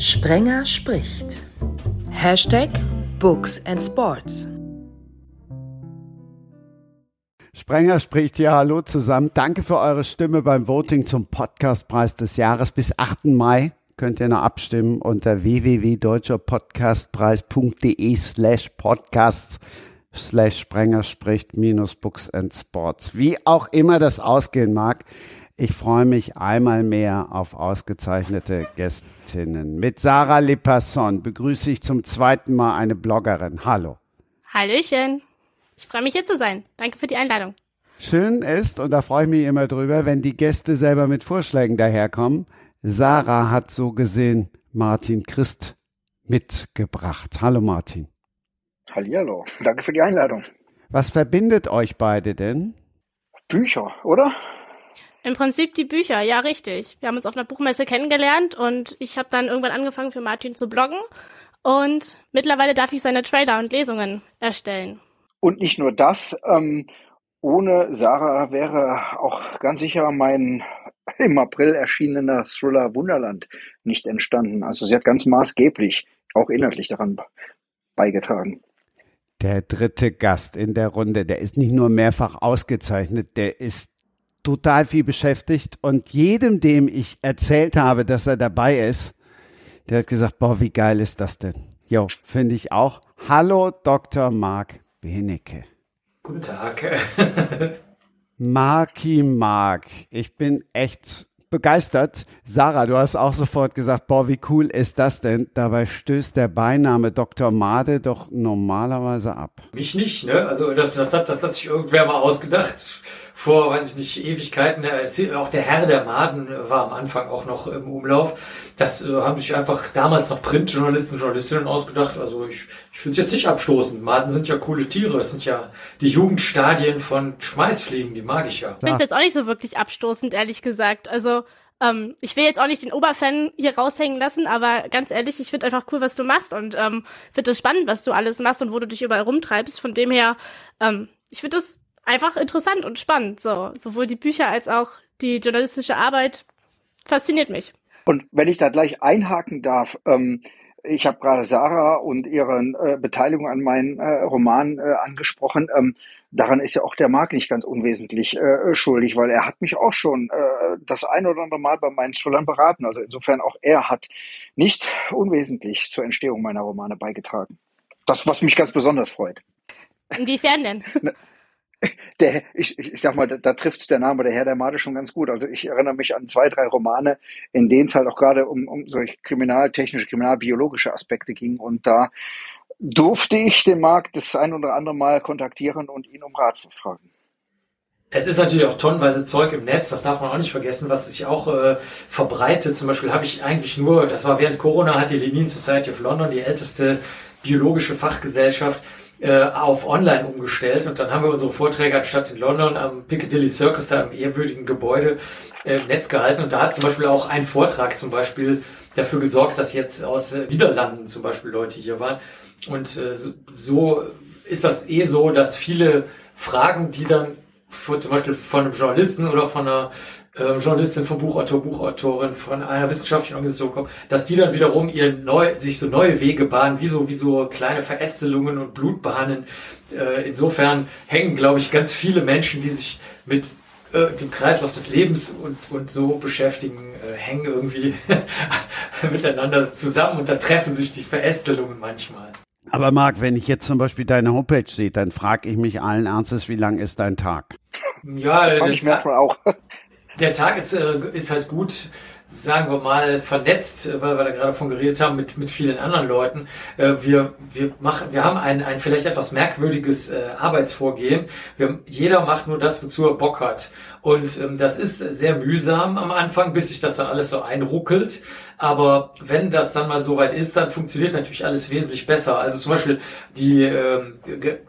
Sprenger spricht. Hashtag Books and Sports. Sprenger spricht ja Hallo zusammen. Danke für eure Stimme beim Voting zum Podcastpreis des Jahres. Bis 8. Mai könnt ihr noch abstimmen unter www.deutscherpodcastpreis.de slash podcasts slash Sprenger spricht minus Books and Sports. Wie auch immer das ausgehen mag. Ich freue mich einmal mehr auf ausgezeichnete Gästinnen. Mit Sarah Lipasson begrüße ich zum zweiten Mal eine Bloggerin. Hallo. Hallöchen. Ich freue mich hier zu sein. Danke für die Einladung. Schön ist, und da freue ich mich immer drüber, wenn die Gäste selber mit Vorschlägen daherkommen. Sarah hat so gesehen Martin Christ mitgebracht. Hallo Martin. Hallihallo. Danke für die Einladung. Was verbindet euch beide denn? Bücher, oder? Im Prinzip die Bücher, ja richtig. Wir haben uns auf einer Buchmesse kennengelernt und ich habe dann irgendwann angefangen für Martin zu bloggen und mittlerweile darf ich seine Trailer und Lesungen erstellen. Und nicht nur das, ähm, ohne Sarah wäre auch ganz sicher mein im April erschienener Thriller Wunderland nicht entstanden. Also sie hat ganz maßgeblich auch inhaltlich daran beigetragen. Der dritte Gast in der Runde, der ist nicht nur mehrfach ausgezeichnet, der ist total viel beschäftigt und jedem, dem ich erzählt habe, dass er dabei ist, der hat gesagt, boah, wie geil ist das denn? Jo, finde ich auch. Hallo, Dr. Marc Benecke. Guten Tag. Marki Mark, ich bin echt begeistert. Sarah, du hast auch sofort gesagt, boah, wie cool ist das denn? Dabei stößt der Beiname Dr. Made doch normalerweise ab. Mich nicht, ne? Also das, das, hat, das hat sich irgendwer mal ausgedacht vor, weiß ich nicht, Ewigkeiten. Auch der Herr der Maden war am Anfang auch noch im Umlauf. Das äh, haben sich einfach damals noch Printjournalisten, Journalistinnen ausgedacht. Also ich, ich finde es jetzt nicht abstoßend. Maden sind ja coole Tiere. Es sind ja die Jugendstadien von Schmeißfliegen, die mag ich ja. Ich finde es jetzt auch nicht so wirklich abstoßend, ehrlich gesagt. Also ähm, ich will jetzt auch nicht den Oberfan hier raushängen lassen, aber ganz ehrlich, ich finde einfach cool, was du machst und ähm, finde es spannend, was du alles machst und wo du dich überall rumtreibst. Von dem her, ähm, ich finde das einfach interessant und spannend. So, sowohl die Bücher als auch die journalistische Arbeit fasziniert mich. Und wenn ich da gleich einhaken darf, ähm, ich habe gerade Sarah und ihre äh, Beteiligung an meinen äh, Roman äh, angesprochen. Ähm, daran ist ja auch der Marc nicht ganz unwesentlich äh, schuldig, weil er hat mich auch schon äh, das ein oder andere Mal bei meinen Schülern beraten. Also insofern auch er hat nicht unwesentlich zur Entstehung meiner Romane beigetragen. Das, was mich ganz besonders freut. Inwiefern denn? Der, ich, ich sag mal, da, da trifft der Name der Herr der Made schon ganz gut. Also ich erinnere mich an zwei, drei Romane, in denen es halt auch gerade um, um solche kriminaltechnische, kriminalbiologische Aspekte ging. Und da durfte ich den Markt das ein oder andere Mal kontaktieren und ihn um Rat fragen. Es ist natürlich auch tonnenweise Zeug im Netz, das darf man auch nicht vergessen, was sich auch äh, verbreitet. Zum Beispiel habe ich eigentlich nur, das war während Corona, hat die Lenin Society of London, die älteste biologische Fachgesellschaft, äh, auf online umgestellt. Und dann haben wir unsere Vorträge anstatt in London am Piccadilly Circus, da im ehrwürdigen Gebäude äh, im Netz gehalten. Und da hat zum Beispiel auch ein Vortrag zum Beispiel dafür gesorgt, dass jetzt aus äh, Niederlanden zum Beispiel Leute hier waren. Und äh, so ist das eh so, dass viele Fragen, die dann für, zum Beispiel von einem Journalisten oder von einer äh, Journalistin, vom Buchautor, Buchautorin, von einer wissenschaftlichen Organisation kommen, dass die dann wiederum ihr neu, sich so neue Wege bahnen, wie so, wie so kleine Verästelungen und Blutbahnen. Äh, insofern hängen, glaube ich, ganz viele Menschen, die sich mit äh, dem Kreislauf des Lebens und, und so beschäftigen, äh, hängen irgendwie miteinander zusammen und da treffen sich die Verästelungen manchmal. Aber Marc, wenn ich jetzt zum Beispiel deine Homepage sehe, dann frage ich mich allen Ernstes, wie lang ist dein Tag? Ja, das ich manchmal auch. Der Tag ist, äh, ist halt gut, sagen wir mal, vernetzt, weil wir da gerade von geredet haben, mit, mit vielen anderen Leuten. Äh, wir, wir machen, wir haben ein, ein vielleicht etwas merkwürdiges äh, Arbeitsvorgehen. Wir, jeder macht nur das, wozu er Bock hat. Und ähm, das ist sehr mühsam am Anfang, bis sich das dann alles so einruckelt. Aber wenn das dann mal soweit ist, dann funktioniert natürlich alles wesentlich besser. Also zum Beispiel die ähm,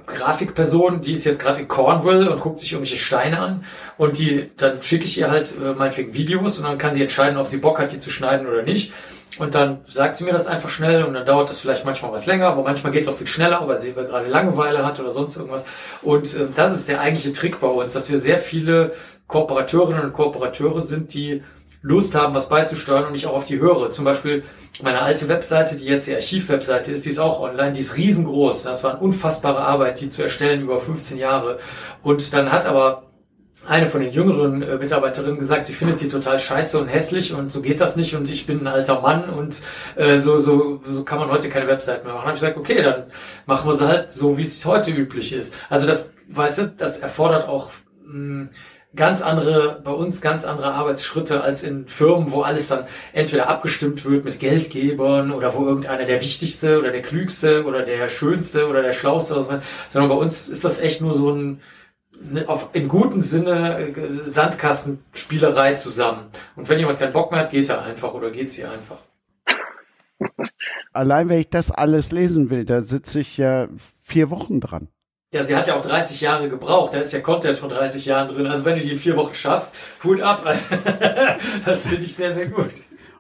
Grafikperson, die ist jetzt gerade in Cornwall und guckt sich irgendwelche Steine an. Und die, dann schicke ich ihr halt äh, meinetwegen Videos und dann kann sie entscheiden, ob sie Bock hat, die zu schneiden oder nicht. Und dann sagt sie mir das einfach schnell und dann dauert das vielleicht manchmal was länger, aber manchmal geht es auch viel schneller, weil sie gerade Langeweile hat oder sonst irgendwas. Und äh, das ist der eigentliche Trick bei uns, dass wir sehr viele Kooperateurinnen und Kooperateure sind, die Lust haben, was beizusteuern und ich auch auf die höre. Zum Beispiel meine alte Webseite, die jetzt die Archivwebseite ist, die ist auch online, die ist riesengroß. Das war eine unfassbare Arbeit, die zu erstellen über 15 Jahre. Und dann hat aber eine von den jüngeren äh, Mitarbeiterinnen gesagt, sie findet die total scheiße und hässlich und so geht das nicht und ich bin ein alter Mann und äh, so, so, so kann man heute keine Website mehr machen. Habe ich gesagt, okay, dann machen wir sie halt so, wie es heute üblich ist. Also das, weißt du, das erfordert auch mh, ganz andere, bei uns ganz andere Arbeitsschritte als in Firmen, wo alles dann entweder abgestimmt wird mit Geldgebern oder wo irgendeiner der wichtigste oder der klügste oder der schönste oder der schlauste oder so, sondern bei uns ist das echt nur so ein auf, im guten Sinne äh, Sandkastenspielerei zusammen. Und wenn jemand keinen Bock mehr hat, geht er einfach oder geht sie einfach. Allein wenn ich das alles lesen will, da sitze ich ja vier Wochen dran. Ja, sie hat ja auch 30 Jahre gebraucht. Da ist ja Content von 30 Jahren drin. Also wenn du die in vier Wochen schaffst, Hut ab. das finde ich sehr, sehr gut.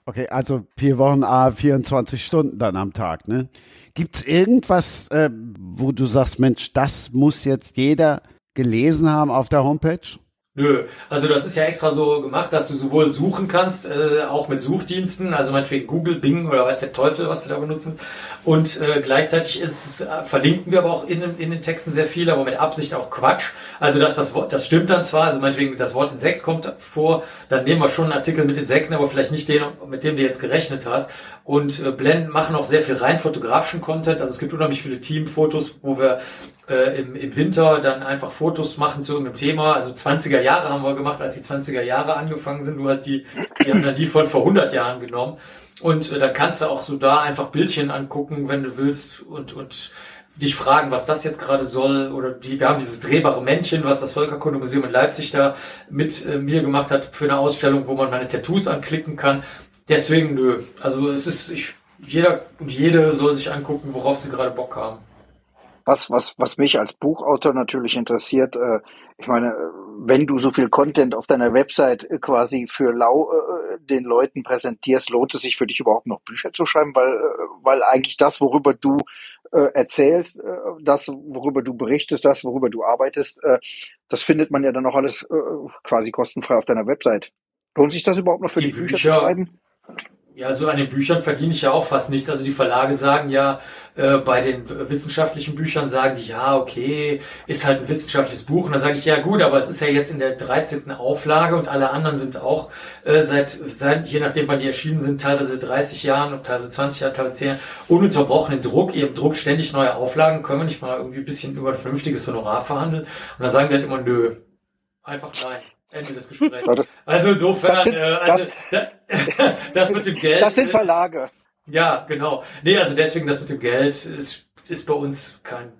Okay, also vier Wochen, ah, 24 Stunden dann am Tag, ne? Gibt's irgendwas, äh, wo du sagst, Mensch, das muss jetzt jeder gelesen haben auf der Homepage? Nö, also das ist ja extra so gemacht, dass du sowohl suchen kannst, äh, auch mit Suchdiensten, also meinetwegen Google, Bing oder weiß der Teufel, was du da benutzen. Und äh, gleichzeitig ist es, äh, verlinken wir aber auch in, in den Texten sehr viel, aber mit Absicht auch Quatsch. Also dass das Wort, das stimmt dann zwar, also meinetwegen das Wort Insekt kommt vor, dann nehmen wir schon einen Artikel mit Insekten, aber vielleicht nicht den, mit dem du jetzt gerechnet hast. Und äh, blenden, machen auch sehr viel rein fotografischen Content. Also es gibt unheimlich viele Teamfotos, wo wir äh, im, im Winter dann einfach Fotos machen zu irgendeinem Thema. Also 20er Jahre haben wir gemacht, als die 20er Jahre angefangen sind. Nur halt die, wir haben dann die von vor 100 Jahren genommen. Und äh, dann kannst du auch so da einfach Bildchen angucken, wenn du willst und, und dich fragen, was das jetzt gerade soll. Oder die, wir haben dieses drehbare Männchen, was das Völkerkundemuseum in Leipzig da mit äh, mir gemacht hat für eine Ausstellung, wo man meine Tattoos anklicken kann. Deswegen, nö. Also es ist, ich, jeder und jede soll sich angucken, worauf sie gerade Bock haben. Was, was, was mich als Buchautor natürlich interessiert, äh, ich meine, wenn du so viel Content auf deiner Website äh, quasi für lau äh, den Leuten präsentierst, lohnt es sich für dich überhaupt noch Bücher zu schreiben, weil, äh, weil eigentlich das, worüber du äh, erzählst, äh, das, worüber du berichtest, das, worüber du arbeitest, das findet man ja dann auch alles quasi kostenfrei auf deiner Website. Lohnt sich das überhaupt noch für die, die Bücher, Bücher zu schreiben? Ja, so an den Büchern verdiene ich ja auch fast nichts. Also die Verlage sagen ja, äh, bei den wissenschaftlichen Büchern sagen die, ja, okay, ist halt ein wissenschaftliches Buch. Und dann sage ich, ja gut, aber es ist ja jetzt in der 13. Auflage und alle anderen sind auch äh, seit, seit, je nachdem wann die erschienen sind, teilweise 30 Jahren, teilweise 20 Jahre, teilweise 10 Jahre, ununterbrochenen Druck. Ihr Druck ständig neue Auflagen. Können wir nicht mal irgendwie ein bisschen über ein vernünftiges Honorar verhandeln? Und dann sagen die halt immer, nö, einfach nein. Ende des Gesprächs. Also insofern, sind, äh, also das, das, mit dem Geld. Das sind Verlage. Ist, ja, genau. Nee, also deswegen das mit dem Geld ist, ist bei uns kein,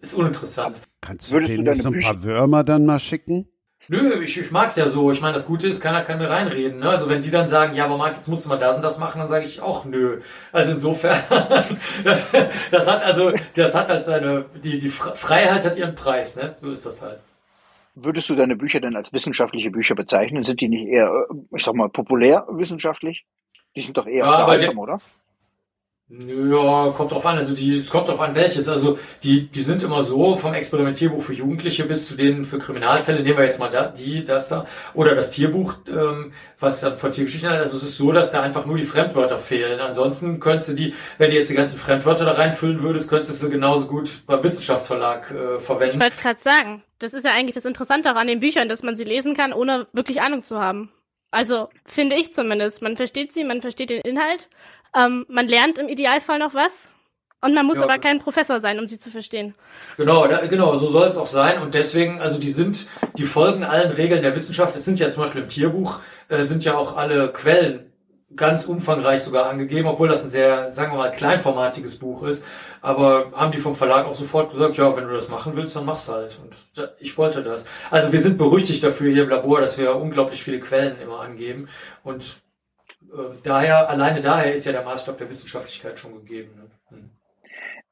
ist uninteressant. Kannst du Würdest denen du so ein paar Würmer dann mal schicken? Nö, ich, ich mag's ja so. Ich meine, das Gute ist, keiner kann mir reinreden. Ne? Also wenn die dann sagen, ja, aber Marc, jetzt musst du mal das und das machen, dann sage ich auch nö. Also insofern, das, das hat also, das hat halt seine, die, die Freiheit hat ihren Preis, ne? So ist das halt. Würdest du deine Bücher denn als wissenschaftliche Bücher bezeichnen? Sind die nicht eher, äh, ich sag mal, populär wissenschaftlich? Die sind doch eher ja, unterhaltsam, oder? Ja, kommt drauf an. Also die, es kommt drauf an, welches. Also die, die sind immer so vom Experimentierbuch für Jugendliche bis zu denen für Kriminalfälle. Nehmen wir jetzt mal da, die, das da oder das Tierbuch, ähm, was dann von Tiergeschichten hat. Also es ist so, dass da einfach nur die Fremdwörter fehlen. Ansonsten könntest du die, wenn du jetzt die ganzen Fremdwörter da reinfüllen würdest, könntest du genauso gut beim Wissenschaftsverlag äh, verwenden. Ich wollte es gerade sagen. Das ist ja eigentlich das Interessante auch an den Büchern, dass man sie lesen kann, ohne wirklich Ahnung zu haben. Also finde ich zumindest. Man versteht sie, man versteht den Inhalt ähm, man lernt im Idealfall noch was. Und man muss ja, aber kein Professor sein, um sie zu verstehen. Genau, da, genau, so soll es auch sein. Und deswegen, also die sind, die folgen allen Regeln der Wissenschaft. Es sind ja zum Beispiel im Tierbuch, äh, sind ja auch alle Quellen ganz umfangreich sogar angegeben, obwohl das ein sehr, sagen wir mal, kleinformatiges Buch ist. Aber haben die vom Verlag auch sofort gesagt, ja, wenn du das machen willst, dann mach's halt. Und ich wollte das. Also wir sind berüchtigt dafür hier im Labor, dass wir unglaublich viele Quellen immer angeben. Und daher, alleine daher ist ja der Maßstab der Wissenschaftlichkeit schon gegeben. Ne? Hm.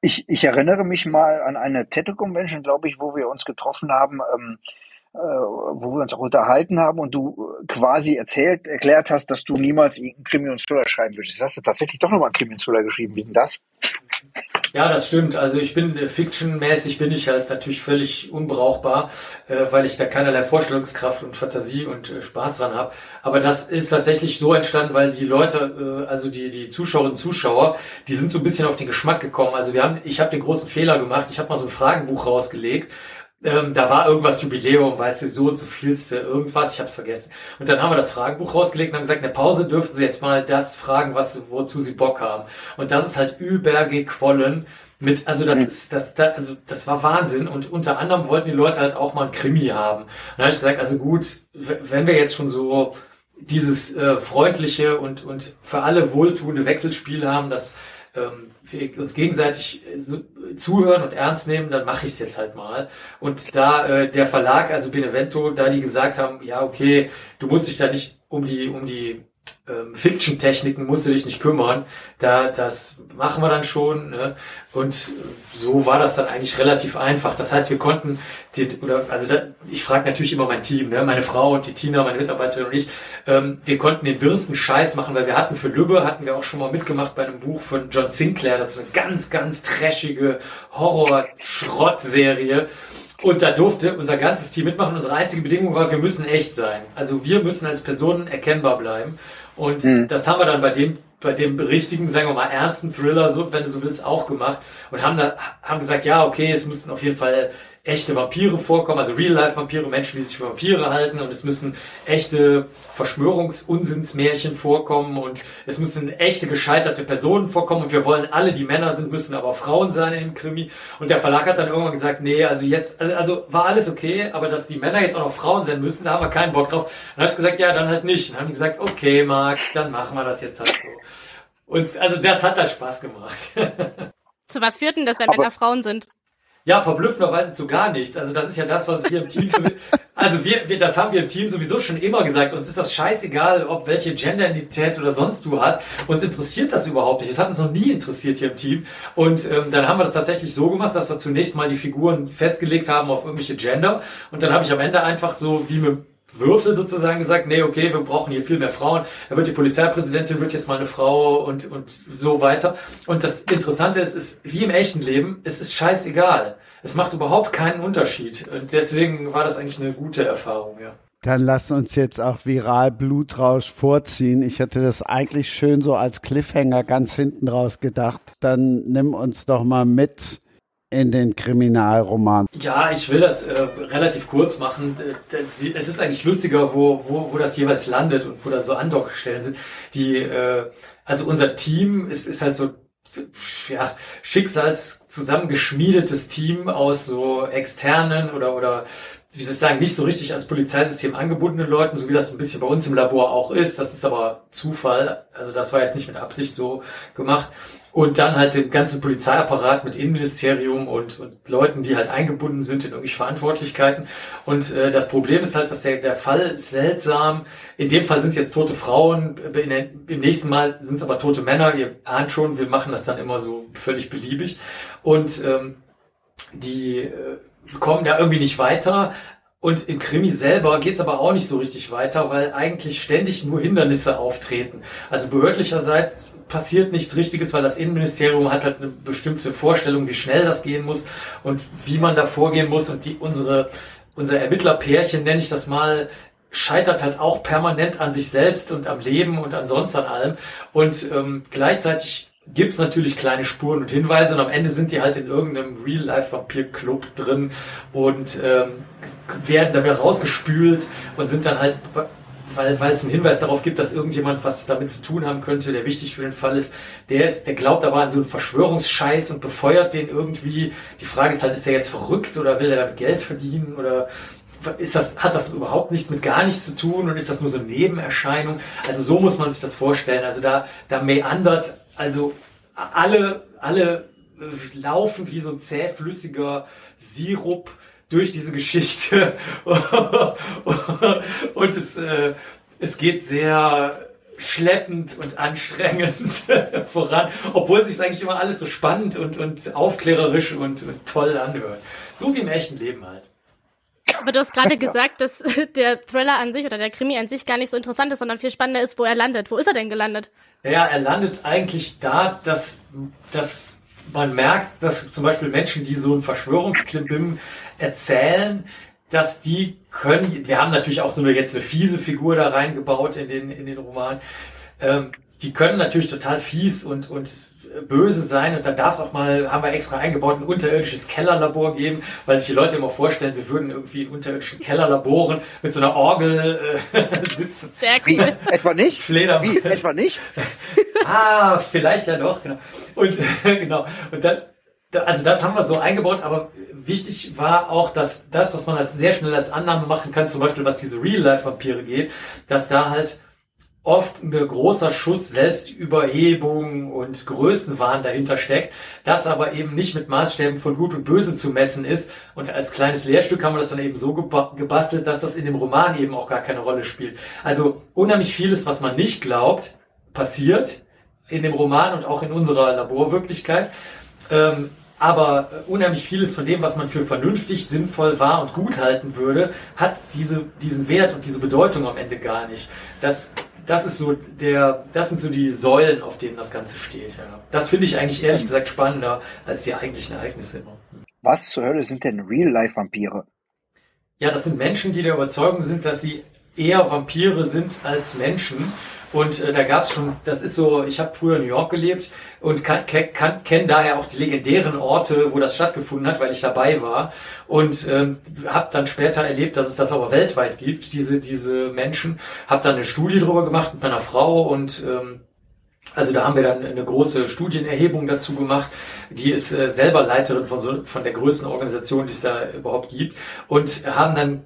Ich, ich erinnere mich mal an eine Tattoo-Convention, glaube ich, wo wir uns getroffen haben, ähm, äh, wo wir uns auch unterhalten haben und du quasi erzählt, erklärt hast, dass du niemals irgendeinen Krimi und Thriller schreiben würdest. Hast du tatsächlich doch nochmal einen Krimi und Thriller geschrieben, wie denn das? Ja, das stimmt. Also ich bin äh, Fiction-mäßig bin ich halt natürlich völlig unbrauchbar, äh, weil ich da keinerlei Vorstellungskraft und Fantasie und äh, Spaß dran habe. Aber das ist tatsächlich so entstanden, weil die Leute, äh, also die die Zuschauerinnen und Zuschauer, die sind so ein bisschen auf den Geschmack gekommen. Also wir haben, ich habe den großen Fehler gemacht. Ich habe mal so ein Fragenbuch rausgelegt ähm, da war irgendwas Jubiläum, weißt du, so und so vielste, irgendwas, ich hab's vergessen. Und dann haben wir das Fragenbuch rausgelegt und haben gesagt, in der Pause dürfen sie jetzt mal das fragen, was, wozu sie Bock haben. Und das ist halt übergequollen mit, also das mhm. ist, das, das, also das war Wahnsinn. Und unter anderem wollten die Leute halt auch mal ein Krimi haben. Und dann habe ich gesagt, also gut, wenn wir jetzt schon so dieses äh, freundliche und, und für alle wohltuende Wechselspiel haben, das ähm, uns gegenseitig äh, zuhören und ernst nehmen, dann mache ich es jetzt halt mal. Und da äh, der Verlag, also Benevento, da die gesagt haben, ja okay, du musst dich da nicht um die um die ähm, Fiction-Techniken musst du dich nicht kümmern. Da, das machen wir dann schon. Ne? Und so war das dann eigentlich relativ einfach. Das heißt, wir konnten, die, oder also da, ich frage natürlich immer mein Team, ne? meine Frau und die Tina, meine Mitarbeiterin und ich, ähm, wir konnten den wirsten Scheiß machen, weil wir hatten für Lübbe, hatten wir auch schon mal mitgemacht bei einem Buch von John Sinclair. Das ist eine ganz, ganz trashige Horror-Schrottserie. Und da durfte unser ganzes Team mitmachen. Unsere einzige Bedingung war, wir müssen echt sein. Also wir müssen als Personen erkennbar bleiben. Und mhm. das haben wir dann bei dem bei dem richtigen, sagen wir mal, ernsten Thriller, so, wenn du so willst, auch gemacht und haben da, haben gesagt, ja, okay, es müssten auf jeden Fall echte Vampire vorkommen, also Real-Life-Vampire, Menschen, die sich für Vampire halten und es müssen echte Verschwörungsunsinnsmärchen vorkommen und es müssen echte gescheiterte Personen vorkommen und wir wollen alle, die Männer sind, müssen aber Frauen sein in dem Krimi und der Verlag hat dann irgendwann gesagt, nee, also jetzt, also, also war alles okay, aber dass die Männer jetzt auch noch Frauen sein müssen, da haben wir keinen Bock drauf. Dann habe ich gesagt, ja, dann halt nicht. Und dann haben die gesagt, okay, Marc, dann machen wir das jetzt halt so. Und also das hat dann Spaß gemacht. Zu was führt denn das, wenn aber Männer Frauen sind? Ja, verblüffenderweise zu gar nichts. Also das ist ja das, was wir im Team, also wir, wir, das haben wir im Team sowieso schon immer gesagt. Uns ist das scheißegal, ob welche Genderidentität oder sonst du hast. Uns interessiert das überhaupt nicht. Es hat uns noch nie interessiert hier im Team. Und ähm, dann haben wir das tatsächlich so gemacht, dass wir zunächst mal die Figuren festgelegt haben auf irgendwelche Gender. Und dann habe ich am Ende einfach so wie mit Würfel sozusagen gesagt, nee, okay, wir brauchen hier viel mehr Frauen. Da wird die Polizeipräsidentin, wird jetzt mal eine Frau und, und so weiter. Und das Interessante ist, ist, wie im echten Leben, es ist scheißegal. Es macht überhaupt keinen Unterschied. Und deswegen war das eigentlich eine gute Erfahrung, ja. Dann lass uns jetzt auch viral Blutrausch vorziehen. Ich hätte das eigentlich schön so als Cliffhanger ganz hinten raus gedacht. Dann nimm uns doch mal mit in den Kriminalroman? Ja, ich will das äh, relativ kurz machen. Es ist eigentlich lustiger, wo, wo, wo das jeweils landet und wo da so Andockstellen sind. Die, äh, also unser Team ist, ist halt so ja, Schicksals zusammengeschmiedetes Team aus so externen oder oder wie soll ich sagen, nicht so richtig als Polizeisystem angebundenen Leuten, so wie das ein bisschen bei uns im Labor auch ist. Das ist aber Zufall. Also das war jetzt nicht mit Absicht so gemacht. Und dann halt den ganzen Polizeiapparat mit Innenministerium und, und Leuten, die halt eingebunden sind in irgendwelche Verantwortlichkeiten. Und äh, das Problem ist halt, dass der, der Fall seltsam. In dem Fall sind es jetzt tote Frauen, im nächsten Mal sind es aber tote Männer. Ihr ahnt schon, wir machen das dann immer so völlig beliebig. Und ähm, die äh, kommen da irgendwie nicht weiter. Und im Krimi selber geht's aber auch nicht so richtig weiter, weil eigentlich ständig nur Hindernisse auftreten. Also behördlicherseits passiert nichts Richtiges, weil das Innenministerium hat halt eine bestimmte Vorstellung, wie schnell das gehen muss und wie man da vorgehen muss. Und die unsere unser Ermittlerpärchen, nenne ich das mal, scheitert halt auch permanent an sich selbst und am Leben und ansonsten an allem. Und ähm, gleichzeitig gibt's natürlich kleine Spuren und Hinweise und am Ende sind die halt in irgendeinem Real-Life-Vampir-Club drin und ähm, werden da wieder rausgespült und sind dann halt, weil, weil es einen Hinweis darauf gibt, dass irgendjemand was damit zu tun haben könnte, der wichtig für den Fall ist, der ist, der glaubt aber an so einen Verschwörungsscheiß und befeuert den irgendwie. Die Frage ist halt, ist der jetzt verrückt oder will er damit Geld verdienen oder ist das, hat das überhaupt nichts mit gar nichts zu tun und ist das nur so eine Nebenerscheinung? Also so muss man sich das vorstellen. Also da, da meandert, also alle, alle äh, laufen wie so ein zähflüssiger Sirup durch diese Geschichte und es, äh, es geht sehr schleppend und anstrengend voran, obwohl es sich eigentlich immer alles so spannend und, und aufklärerisch und, und toll anhört. So wie im echten Leben halt. Aber du hast gerade gesagt, dass der Thriller an sich oder der Krimi an sich gar nicht so interessant ist, sondern viel spannender ist, wo er landet. Wo ist er denn gelandet? Naja, er landet eigentlich da, dass, dass man merkt, dass zum Beispiel Menschen, die so ein Verschwörungsklimbim erzählen, dass die können, wir haben natürlich auch so eine jetzt eine fiese Figur da reingebaut in den, in den Roman, ähm, die können natürlich total fies und, und böse sein und dann darf es auch mal, haben wir extra eingebaut, ein unterirdisches Kellerlabor geben, weil sich die Leute immer vorstellen, wir würden irgendwie in unterirdischen Kellerlaboren mit so einer Orgel äh, sitzen. Sehr cool. Wie? Etwa nicht? Fledermaus. Wie? Etwa nicht? ah, vielleicht ja doch, genau. Und genau. Und das, also das haben wir so eingebaut, aber wichtig war auch, dass das, was man als sehr schnell als Annahme machen kann, zum Beispiel was diese Real-Life-Vampire geht, dass da halt oft ein großer Schuss Selbstüberhebung und Größenwahn dahinter steckt, das aber eben nicht mit Maßstäben von Gut und Böse zu messen ist. Und als kleines Lehrstück haben wir das dann eben so gebastelt, dass das in dem Roman eben auch gar keine Rolle spielt. Also unheimlich vieles, was man nicht glaubt, passiert in dem Roman und auch in unserer Laborwirklichkeit. Ähm, aber unheimlich vieles von dem, was man für vernünftig, sinnvoll wahr und gut halten würde, hat diese, diesen Wert und diese Bedeutung am Ende gar nicht. Das das ist so der, das sind so die Säulen, auf denen das Ganze steht. Ja. Das finde ich eigentlich ehrlich gesagt spannender als die eigentlichen Ereignisse immer. Was zur Hölle sind denn Real-Life-Vampire? Ja, das sind Menschen, die der Überzeugung sind, dass sie eher Vampire sind als Menschen. Und äh, da gab's schon, das ist so, ich habe früher in New York gelebt und kann, kann, kenne daher auch die legendären Orte, wo das stattgefunden hat, weil ich dabei war. Und ähm, habe dann später erlebt, dass es das aber weltweit gibt, diese, diese Menschen. Habe dann eine Studie drüber gemacht mit meiner Frau und ähm, also da haben wir dann eine große Studienerhebung dazu gemacht. Die ist äh, selber Leiterin von, so, von der größten Organisation, die es da überhaupt gibt. Und haben dann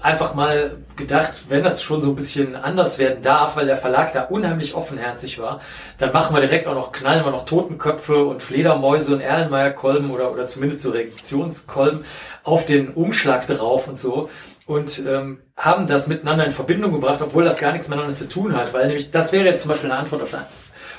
einfach mal gedacht, wenn das schon so ein bisschen anders werden darf, weil der Verlag da unheimlich offenherzig war, dann machen wir direkt auch noch, knallen wir noch Totenköpfe und Fledermäuse und Erlenmeyer-Kolben oder, oder zumindest so Reaktionskolben auf den Umschlag drauf und so und ähm, haben das miteinander in Verbindung gebracht, obwohl das gar nichts miteinander zu tun hat, weil nämlich das wäre jetzt zum Beispiel eine Antwort auf eine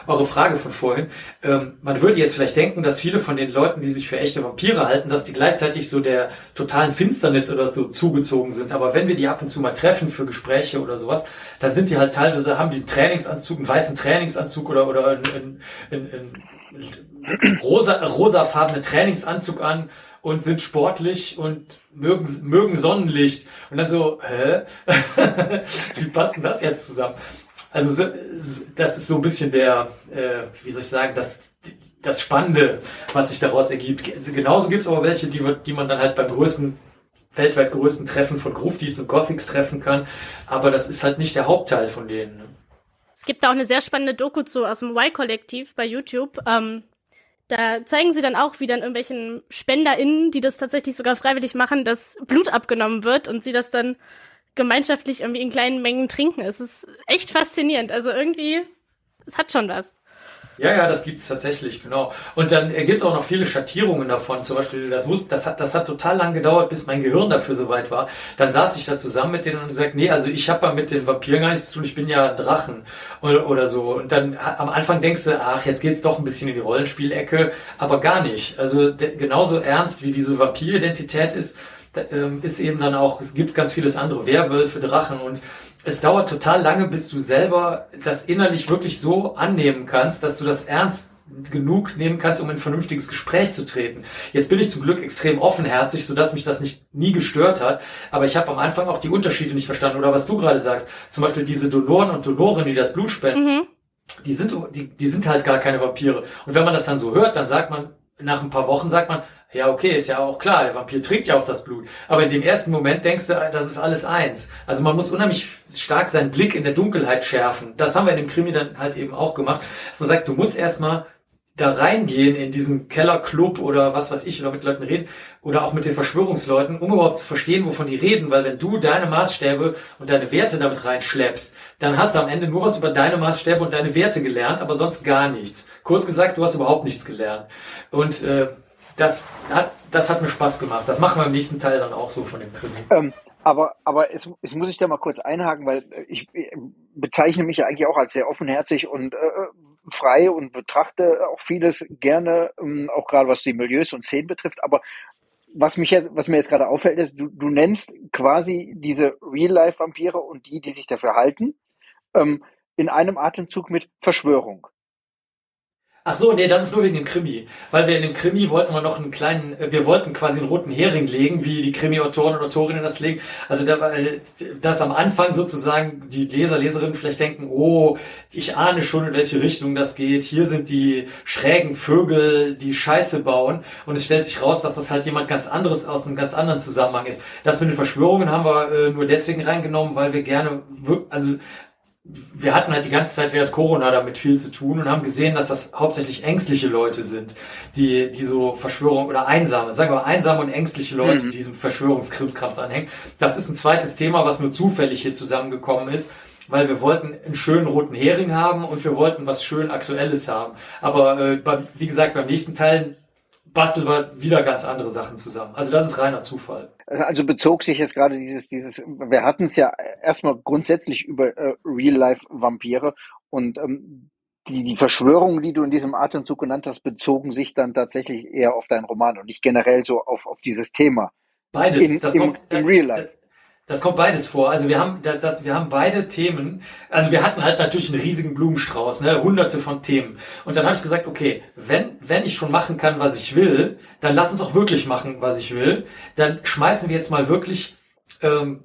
eure Frage von vorhin. Ähm, man würde jetzt vielleicht denken, dass viele von den Leuten, die sich für echte Vampire halten, dass die gleichzeitig so der totalen Finsternis oder so zugezogen sind. Aber wenn wir die ab und zu mal treffen für Gespräche oder sowas, dann sind die halt teilweise, haben die einen Trainingsanzug, einen weißen Trainingsanzug oder, oder einen, einen, einen rosa, rosafarbenen Trainingsanzug an und sind sportlich und mögen, mögen Sonnenlicht. Und dann so, hä? Wie passt denn das jetzt zusammen? Also das ist so ein bisschen der, äh, wie soll ich sagen, das, das Spannende, was sich daraus ergibt. Genauso gibt es aber welche, die, die man dann halt beim größten, weltweit größten Treffen von Gruftis und Gothics treffen kann. Aber das ist halt nicht der Hauptteil von denen. Ne? Es gibt da auch eine sehr spannende Doku zu aus dem Y-Kollektiv bei YouTube. Ähm, da zeigen sie dann auch, wie dann irgendwelchen SpenderInnen, die das tatsächlich sogar freiwillig machen, das Blut abgenommen wird und sie das dann gemeinschaftlich irgendwie in kleinen Mengen trinken. Es ist echt faszinierend. Also irgendwie, es hat schon was. Ja, ja, das gibt's tatsächlich, genau. Und dann äh, gibt's auch noch viele Schattierungen davon. Zum Beispiel, das, muss, das, hat, das hat total lang gedauert, bis mein Gehirn dafür soweit war. Dann saß ich da zusammen mit denen und gesagt, nee, also ich habe ja mit den Vampiren gar nichts zu tun, ich bin ja Drachen oder, oder so. Und dann am Anfang denkst du, ach, jetzt geht's doch ein bisschen in die Rollenspielecke, aber gar nicht. Also genauso ernst wie diese Vampiridentität ist, ist eben dann auch, es gibt ganz vieles andere, Werwölfe, Drachen und es dauert total lange, bis du selber das innerlich wirklich so annehmen kannst, dass du das ernst genug nehmen kannst, um in ein vernünftiges Gespräch zu treten. Jetzt bin ich zum Glück extrem offenherzig, sodass mich das nicht nie gestört hat. Aber ich habe am Anfang auch die Unterschiede nicht verstanden. Oder was du gerade sagst, zum Beispiel diese Donoren und Donorinnen, die das Blut spenden, mhm. die sind die, die sind halt gar keine Vampire. Und wenn man das dann so hört, dann sagt man nach ein paar Wochen sagt man, ja, okay, ist ja auch klar, der Vampir trinkt ja auch das Blut. Aber in dem ersten Moment denkst du, das ist alles eins. Also man muss unheimlich stark seinen Blick in der Dunkelheit schärfen. Das haben wir in dem Krimi dann halt eben auch gemacht. Dass man sagt, du musst erstmal da reingehen in diesen Kellerclub oder was weiß ich oder mit Leuten reden oder auch mit den Verschwörungsleuten, um überhaupt zu verstehen, wovon die reden, weil wenn du deine Maßstäbe und deine Werte damit reinschleppst, dann hast du am Ende nur was über deine Maßstäbe und deine Werte gelernt, aber sonst gar nichts. Kurz gesagt, du hast überhaupt nichts gelernt. Und äh, das hat, das hat mir Spaß gemacht. Das machen wir im nächsten Teil dann auch so von dem Krimi. Ähm, aber, aber es, es muss ich da mal kurz einhaken, weil ich bezeichne mich ja eigentlich auch als sehr offenherzig und äh, frei und betrachte auch vieles gerne, ähm, auch gerade was die Milieus und Szenen betrifft. Aber was mich jetzt, was mir jetzt gerade auffällt, ist, du, du nennst quasi diese Real-Life-Vampire und die, die sich dafür halten, ähm, in einem Atemzug mit Verschwörung. Ach so, nee, das ist nur wegen dem Krimi. Weil wir in dem Krimi wollten wir noch einen kleinen, äh, wir wollten quasi einen roten Hering legen, wie die Krimi-Autoren und Autorinnen das legen. Also da, dass am Anfang sozusagen die Leser, Leserinnen vielleicht denken, oh, ich ahne schon, in welche Richtung das geht. Hier sind die schrägen Vögel, die Scheiße bauen. Und es stellt sich raus, dass das halt jemand ganz anderes aus einem ganz anderen Zusammenhang ist. Das mit den Verschwörungen haben wir äh, nur deswegen reingenommen, weil wir gerne, also wir hatten halt die ganze Zeit während Corona damit viel zu tun und haben gesehen, dass das hauptsächlich ängstliche Leute sind, die, die so Verschwörung oder einsame, sagen wir mal, einsame und ängstliche Leute, mhm. die diesem Verschwörungskrimskrams anhängen. Das ist ein zweites Thema, was nur zufällig hier zusammengekommen ist, weil wir wollten einen schönen roten Hering haben und wir wollten was schön Aktuelles haben. Aber äh, wie gesagt, beim nächsten Teil basteln wir wieder ganz andere Sachen zusammen. Also das ist reiner Zufall. Also bezog sich jetzt gerade dieses, dieses, wir hatten es ja erstmal grundsätzlich über äh, Real-Life-Vampire und ähm, die, die Verschwörungen, die du in diesem Atemzug genannt hast, bezogen sich dann tatsächlich eher auf deinen Roman und nicht generell so auf, auf dieses Thema. Beides. In, das im, kommt, im Real Life. Das kommt beides vor. Also wir haben das, das, wir haben beide Themen. Also wir hatten halt natürlich einen riesigen Blumenstrauß, ne, hunderte von Themen. Und dann habe ich gesagt, okay, wenn wenn ich schon machen kann, was ich will, dann lass uns auch wirklich machen, was ich will. Dann schmeißen wir jetzt mal wirklich ähm,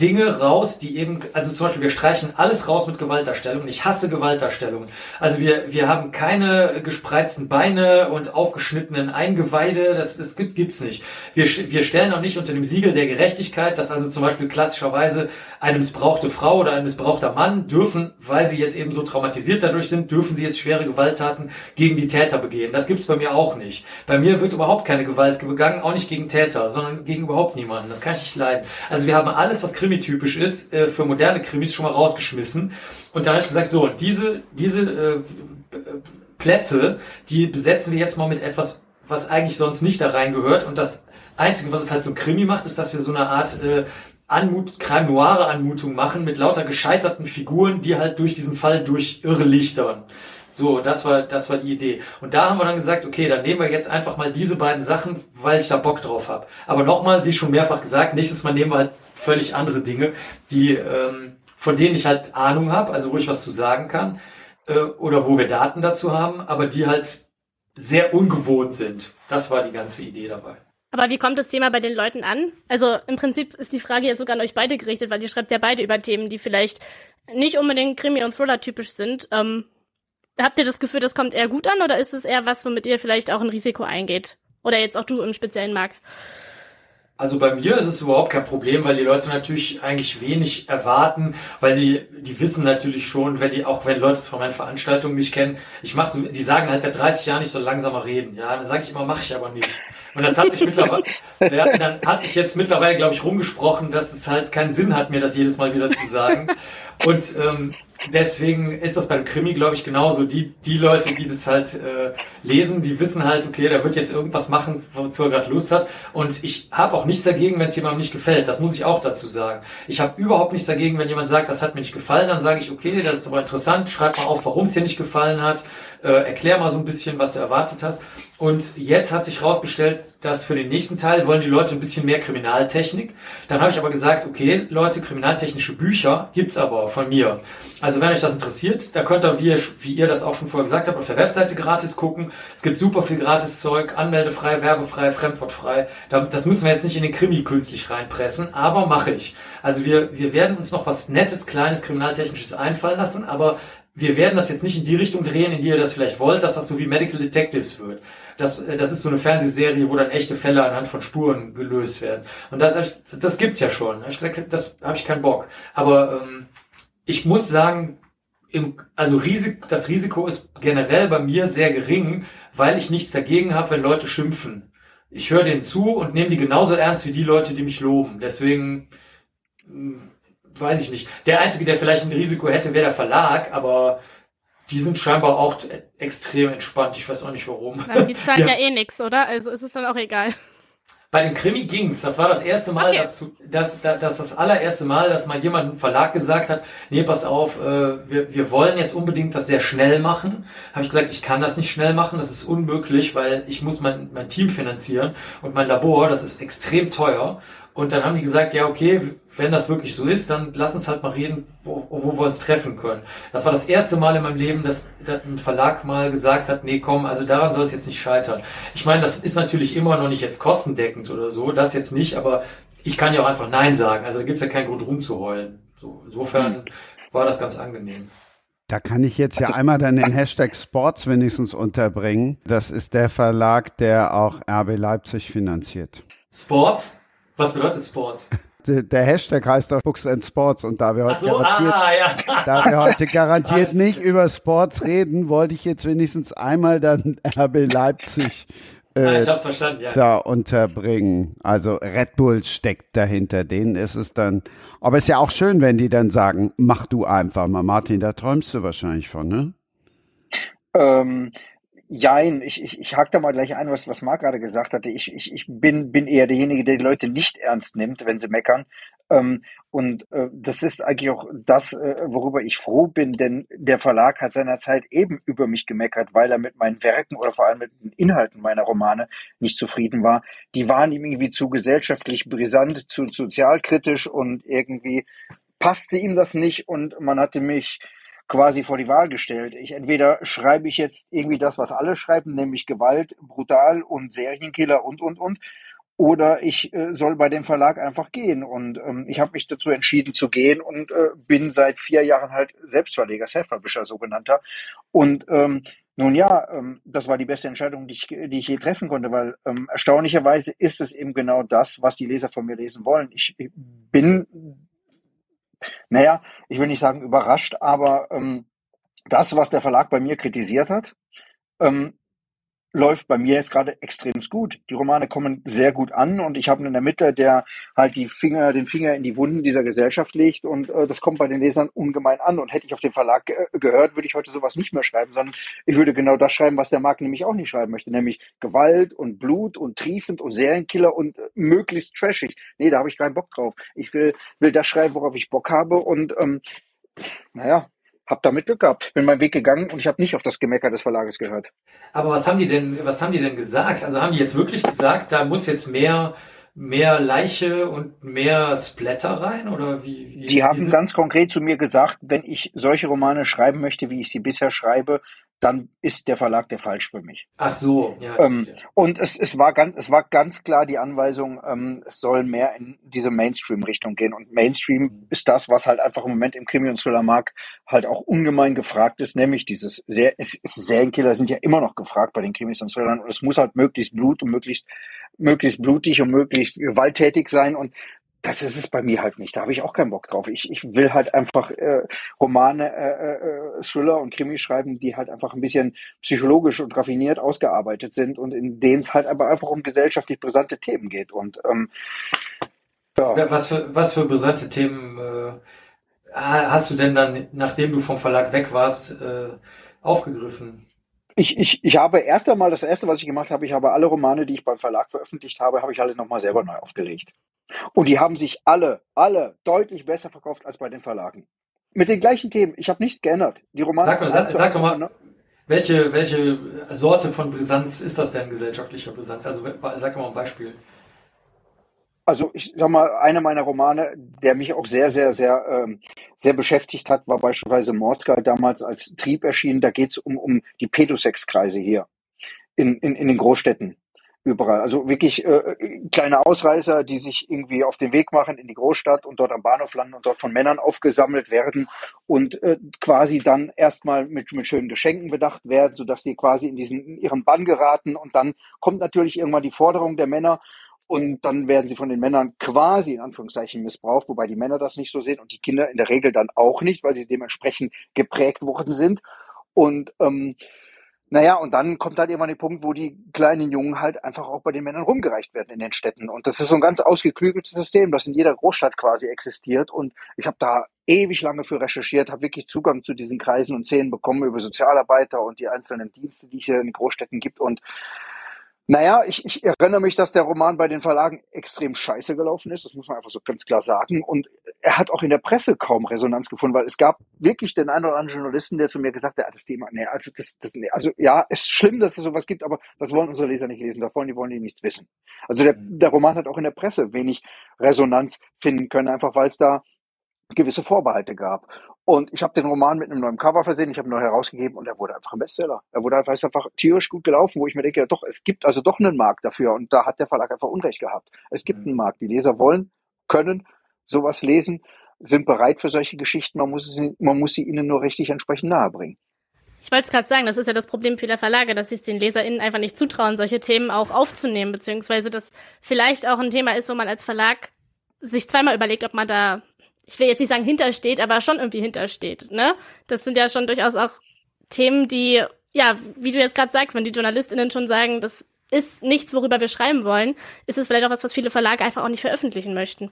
Dinge raus, die eben, also zum Beispiel, wir streichen alles raus mit Gewaltdarstellungen. Ich hasse Gewaltdarstellungen. Also wir, wir haben keine gespreizten Beine und aufgeschnittenen Eingeweide. Das, das gibt, gibt's nicht. Wir, wir stellen auch nicht unter dem Siegel der Gerechtigkeit, dass also zum Beispiel klassischerweise eine missbrauchte Frau oder ein missbrauchter Mann dürfen, weil sie jetzt eben so traumatisiert dadurch sind, dürfen sie jetzt schwere Gewalttaten gegen die Täter begehen. Das gibt's bei mir auch nicht. Bei mir wird überhaupt keine Gewalt begangen, auch nicht gegen Täter, sondern gegen überhaupt niemanden. Das kann ich nicht leiden. Also wir haben alles, was Krimi-typisch ist, äh, für moderne Krimis schon mal rausgeschmissen. Und dann habe ich gesagt, so, diese, diese äh, Plätze, die besetzen wir jetzt mal mit etwas, was eigentlich sonst nicht da reingehört. Und das Einzige, was es halt so Krimi macht, ist, dass wir so eine Art äh, Anmut, Crime Noire Anmutung machen mit lauter gescheiterten Figuren, die halt durch diesen Fall durch irre lichtern. So, das war, das war die Idee. Und da haben wir dann gesagt, okay, dann nehmen wir jetzt einfach mal diese beiden Sachen, weil ich da Bock drauf habe. Aber nochmal, wie schon mehrfach gesagt, nächstes Mal nehmen wir halt völlig andere Dinge, die, ähm, von denen ich halt Ahnung habe, also wo ich was zu sagen kann, äh, oder wo wir Daten dazu haben, aber die halt sehr ungewohnt sind. Das war die ganze Idee dabei. Aber wie kommt das Thema bei den Leuten an? Also im Prinzip ist die Frage jetzt sogar an euch beide gerichtet, weil ihr schreibt ja beide über Themen, die vielleicht nicht unbedingt Krimi- und Thriller-typisch sind. Ähm, Habt ihr das Gefühl, das kommt eher gut an oder ist es eher was, womit ihr vielleicht auch ein Risiko eingeht? Oder jetzt auch du im speziellen Markt? Also bei mir ist es überhaupt kein Problem, weil die Leute natürlich eigentlich wenig erwarten, weil die, die wissen natürlich schon, wenn die, auch wenn Leute von meinen Veranstaltungen mich kennen, ich mache so, die sagen halt seit 30 Jahren, ich soll langsamer reden. Ja, dann sage ich immer, mache ich aber nicht. Und das hat sich mittlerweile, ja, dann hat sich jetzt mittlerweile, glaube ich, rumgesprochen, dass es halt keinen Sinn hat, mir das jedes Mal wieder zu sagen. Und ähm, deswegen ist das beim Krimi, glaube ich, genauso. Die, die Leute, die das halt äh, lesen, die wissen halt, okay, der wird jetzt irgendwas machen, wozu er gerade Lust hat. Und ich habe auch nichts dagegen, wenn es jemandem nicht gefällt. Das muss ich auch dazu sagen. Ich habe überhaupt nichts dagegen, wenn jemand sagt, das hat mir nicht gefallen, dann sage ich, okay, das ist aber interessant, schreib mal auf, warum es dir nicht gefallen hat, äh, erklär mal so ein bisschen, was du erwartet hast. Und jetzt hat sich herausgestellt, dass für den nächsten Teil wollen die Leute ein bisschen mehr Kriminaltechnik. Dann habe ich aber gesagt, okay, Leute, kriminaltechnische Bücher gibt's aber von mir. Also wenn euch das interessiert, da könnt ihr, wie ihr, wie ihr das auch schon vorher gesagt habt, auf der Webseite gratis gucken. Es gibt super viel gratis Zeug, anmeldefrei, werbefrei, fremdwortfrei. Das müssen wir jetzt nicht in den Krimi künstlich reinpressen, aber mache ich. Also wir, wir werden uns noch was Nettes, Kleines, Kriminaltechnisches einfallen lassen, aber wir werden das jetzt nicht in die Richtung drehen, in die ihr das vielleicht wollt, dass das so wie Medical Detectives wird. Das, äh, das ist so eine Fernsehserie, wo dann echte Fälle anhand von Spuren gelöst werden. Und das, das gibt's ja schon. Hab ich gesagt, das habe ich keinen Bock. Aber ähm, ich muss sagen, im, also Risik, das Risiko ist generell bei mir sehr gering, weil ich nichts dagegen habe, wenn Leute schimpfen. Ich höre denen zu und nehme die genauso ernst wie die Leute, die mich loben. Deswegen hm, weiß ich nicht. Der Einzige, der vielleicht ein Risiko hätte, wäre der Verlag, aber die sind scheinbar auch extrem entspannt. Ich weiß auch nicht warum. die zahlen ja. ja eh nix, oder? Also ist es dann auch egal. Bei dem Krimi ging's. Das war das erste Mal, okay. dass, dass, dass das allererste Mal, dass mal jemand im Verlag gesagt hat, nee, pass auf, äh, wir, wir wollen jetzt unbedingt das sehr schnell machen. Habe ich gesagt, ich kann das nicht schnell machen, das ist unmöglich, weil ich muss mein, mein Team finanzieren und mein Labor, das ist extrem teuer. Und dann haben die gesagt, ja, okay, wenn das wirklich so ist, dann lass uns halt mal reden, wo, wo wir uns treffen können. Das war das erste Mal in meinem Leben, dass, dass ein Verlag mal gesagt hat, nee, komm, also daran soll es jetzt nicht scheitern. Ich meine, das ist natürlich immer noch nicht jetzt kostendeckend oder so, das jetzt nicht, aber ich kann ja auch einfach Nein sagen. Also da gibt's ja keinen Grund rumzuheulen. So, insofern hm. war das ganz angenehm. Da kann ich jetzt ja einmal dann den Hashtag Sports wenigstens unterbringen. Das ist der Verlag, der auch RB Leipzig finanziert. Sports? Was bedeutet Sports? Der Hashtag heißt doch Books and Sports und da wir heute, so, garantiert, ah, ja. da wir heute garantiert nicht über Sports reden, wollte ich jetzt wenigstens einmal dann RB Leipzig äh, ich hab's verstanden, ja. da unterbringen. Also Red Bull steckt dahinter, denen ist es dann. Aber es ist ja auch schön, wenn die dann sagen, mach du einfach mal. Martin, da träumst du wahrscheinlich von, ne? Ähm, Jein, ich, ich, ich hake da mal gleich ein, was, was Marc gerade gesagt hatte. Ich, ich, ich bin, bin eher derjenige, der die Leute nicht ernst nimmt, wenn sie meckern. Ähm, und äh, das ist eigentlich auch das, äh, worüber ich froh bin, denn der Verlag hat seinerzeit eben über mich gemeckert, weil er mit meinen Werken oder vor allem mit den Inhalten meiner Romane nicht zufrieden war. Die waren ihm irgendwie zu gesellschaftlich brisant, zu sozialkritisch und irgendwie passte ihm das nicht und man hatte mich quasi vor die Wahl gestellt. Ich entweder schreibe ich jetzt irgendwie das, was alle schreiben, nämlich Gewalt, brutal und Serienkiller und und und, oder ich äh, soll bei dem Verlag einfach gehen. Und ähm, ich habe mich dazu entschieden zu gehen und äh, bin seit vier Jahren halt Selbstverleger, Self-Publisher sogenannter. Und ähm, nun ja, ähm, das war die beste Entscheidung, die ich, die ich je treffen konnte, weil ähm, erstaunlicherweise ist es eben genau das, was die Leser von mir lesen wollen. Ich bin naja, ich will nicht sagen überrascht, aber ähm, das, was der Verlag bei mir kritisiert hat, ähm, läuft bei mir jetzt gerade extrem gut. Die Romane kommen sehr gut an und ich habe einen Ermittler, der halt die Finger, den Finger in die Wunden dieser Gesellschaft legt und äh, das kommt bei den Lesern ungemein an. Und hätte ich auf den Verlag ge gehört, würde ich heute sowas nicht mehr schreiben, sondern ich würde genau das schreiben, was der Markt nämlich auch nicht schreiben möchte, nämlich Gewalt und Blut und triefend und Serienkiller und äh, möglichst trashig. Nee, da habe ich keinen Bock drauf. Ich will, will das schreiben, worauf ich Bock habe und ähm, naja, habe damit Glück gehabt, bin meinen Weg gegangen und ich habe nicht auf das Gemecker des Verlages gehört. Aber was haben die denn, was haben die denn gesagt? Also haben die jetzt wirklich gesagt, da muss jetzt mehr mehr Leiche und mehr Splatter rein oder wie? wie die haben ganz konkret zu mir gesagt, wenn ich solche Romane schreiben möchte, wie ich sie bisher schreibe, dann ist der Verlag der falsch für mich. Ach so, ja. Ähm, und es, es, war ganz, es war ganz klar die Anweisung, ähm, es soll mehr in diese Mainstream-Richtung gehen. Und Mainstream ist das, was halt einfach im Moment im Krimi- und Thriller-Markt halt auch ungemein gefragt ist, nämlich dieses sehr, es, es, Serienkiller sind ja immer noch gefragt bei den Krimis und Thrillern und es muss halt möglichst Blut und möglichst, möglichst blutig und möglichst gewalttätig sein. Und das ist es bei mir halt nicht. Da habe ich auch keinen Bock drauf. Ich, ich will halt einfach äh, Romane, äh, äh, Thriller und Krimi schreiben, die halt einfach ein bisschen psychologisch und raffiniert ausgearbeitet sind und in denen es halt aber einfach um gesellschaftlich brisante Themen geht. Und ähm, ja. was für was für brisante Themen äh, hast du denn dann, nachdem du vom Verlag weg warst, äh, aufgegriffen? Ich, ich, ich habe erst einmal, das erste, was ich gemacht habe, ich habe alle Romane, die ich beim Verlag veröffentlicht habe, habe ich alle nochmal selber neu aufgelegt. Und die haben sich alle, alle deutlich besser verkauft als bei den Verlagen. Mit den gleichen Themen. Ich habe nichts geändert. Die Romane. Sag, sag, sag doch mal, ne? welche, welche Sorte von Brisanz ist das denn, gesellschaftlicher Brisanz? Also sag mal ein Beispiel. Also ich sag mal, einer meiner Romane, der mich auch sehr, sehr, sehr, ähm, sehr beschäftigt hat, war beispielsweise Mordsgeil damals als Trieb erschienen. Da geht es um, um die Pädosexkreise hier in, in, in den Großstädten überall. Also wirklich äh, kleine Ausreißer, die sich irgendwie auf den Weg machen in die Großstadt und dort am Bahnhof landen und dort von Männern aufgesammelt werden und äh, quasi dann erstmal mit, mit schönen Geschenken bedacht werden, sodass die quasi in diesen in ihren Bann geraten und dann kommt natürlich irgendwann die Forderung der Männer und dann werden sie von den Männern quasi in Anführungszeichen missbraucht, wobei die Männer das nicht so sehen und die Kinder in der Regel dann auch nicht, weil sie dementsprechend geprägt worden sind. Und ähm, naja, und dann kommt halt irgendwann der Punkt, wo die kleinen Jungen halt einfach auch bei den Männern rumgereicht werden in den Städten. Und das ist so ein ganz ausgeklügeltes System, das in jeder Großstadt quasi existiert. Und ich habe da ewig lange für recherchiert, habe wirklich Zugang zu diesen Kreisen und Szenen bekommen über Sozialarbeiter und die einzelnen Dienste, die hier in Großstädten gibt. Und Naja, ich, ich erinnere mich, dass der Roman bei den Verlagen extrem scheiße gelaufen ist. Das muss man einfach so ganz klar sagen. Und er hat auch in der Presse kaum Resonanz gefunden, weil es gab wirklich den einen oder anderen Journalisten, der zu mir gesagt hat, ah, das Thema, nee, also das, das, nee, also ja, ist schlimm, dass es sowas gibt, aber das wollen unsere Leser nicht lesen. Davon, die wollen die nichts wissen. Also der, der Roman hat auch in der Presse wenig Resonanz finden können, einfach weil es da gewisse Vorbehalte gab. Und ich habe den Roman mit einem neuen Cover versehen, ich habe ihn neu herausgegeben und er wurde einfach ein Bestseller. Er wurde einfach, ist einfach tierisch gut gelaufen, wo ich mir denke, ja doch, es gibt also doch einen Markt dafür und da hat der Verlag einfach Unrecht gehabt. Es gibt mhm. einen Markt. Die Leser wollen, können sowas lesen, sind bereit für solche Geschichten, man muss, sie, man muss sie ihnen nur richtig entsprechend nahebringen. Ich wollte es gerade sagen, das ist ja das Problem vieler Verlage, dass sie es den LeserInnen einfach nicht zutrauen, solche Themen auch aufzunehmen, beziehungsweise das vielleicht auch ein Thema ist, wo man als Verlag sich zweimal überlegt, ob man da ich will jetzt nicht sagen hintersteht, aber schon irgendwie hintersteht. Ne? Das sind ja schon durchaus auch Themen, die, ja, wie du jetzt gerade sagst, wenn die JournalistInnen schon sagen, das ist nichts, worüber wir schreiben wollen, ist es vielleicht auch was, was viele Verlage einfach auch nicht veröffentlichen möchten.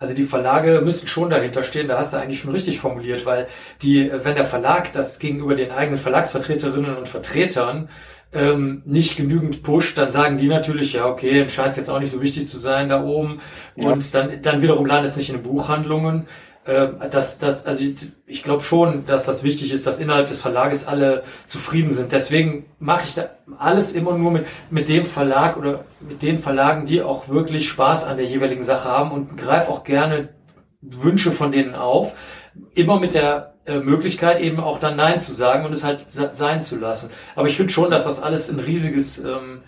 Also die Verlage müssen schon dahinter stehen, da hast du eigentlich schon richtig formuliert, weil die, wenn der Verlag das gegenüber den eigenen Verlagsvertreterinnen und Vertretern ähm, nicht genügend pusht, dann sagen die natürlich, ja, okay, dann scheint es jetzt auch nicht so wichtig zu sein da oben. Ja. Und dann, dann wiederum landet es nicht in den Buchhandlungen. Ähm, das, das, also ich glaube schon, dass das wichtig ist, dass innerhalb des Verlages alle zufrieden sind. Deswegen mache ich da alles immer nur mit, mit dem Verlag oder mit den Verlagen, die auch wirklich Spaß an der jeweiligen Sache haben und greife auch gerne Wünsche von denen auf. Immer mit der Möglichkeit, eben auch dann Nein zu sagen und es halt sein zu lassen. Aber ich finde schon, dass das alles ein riesiges ähm,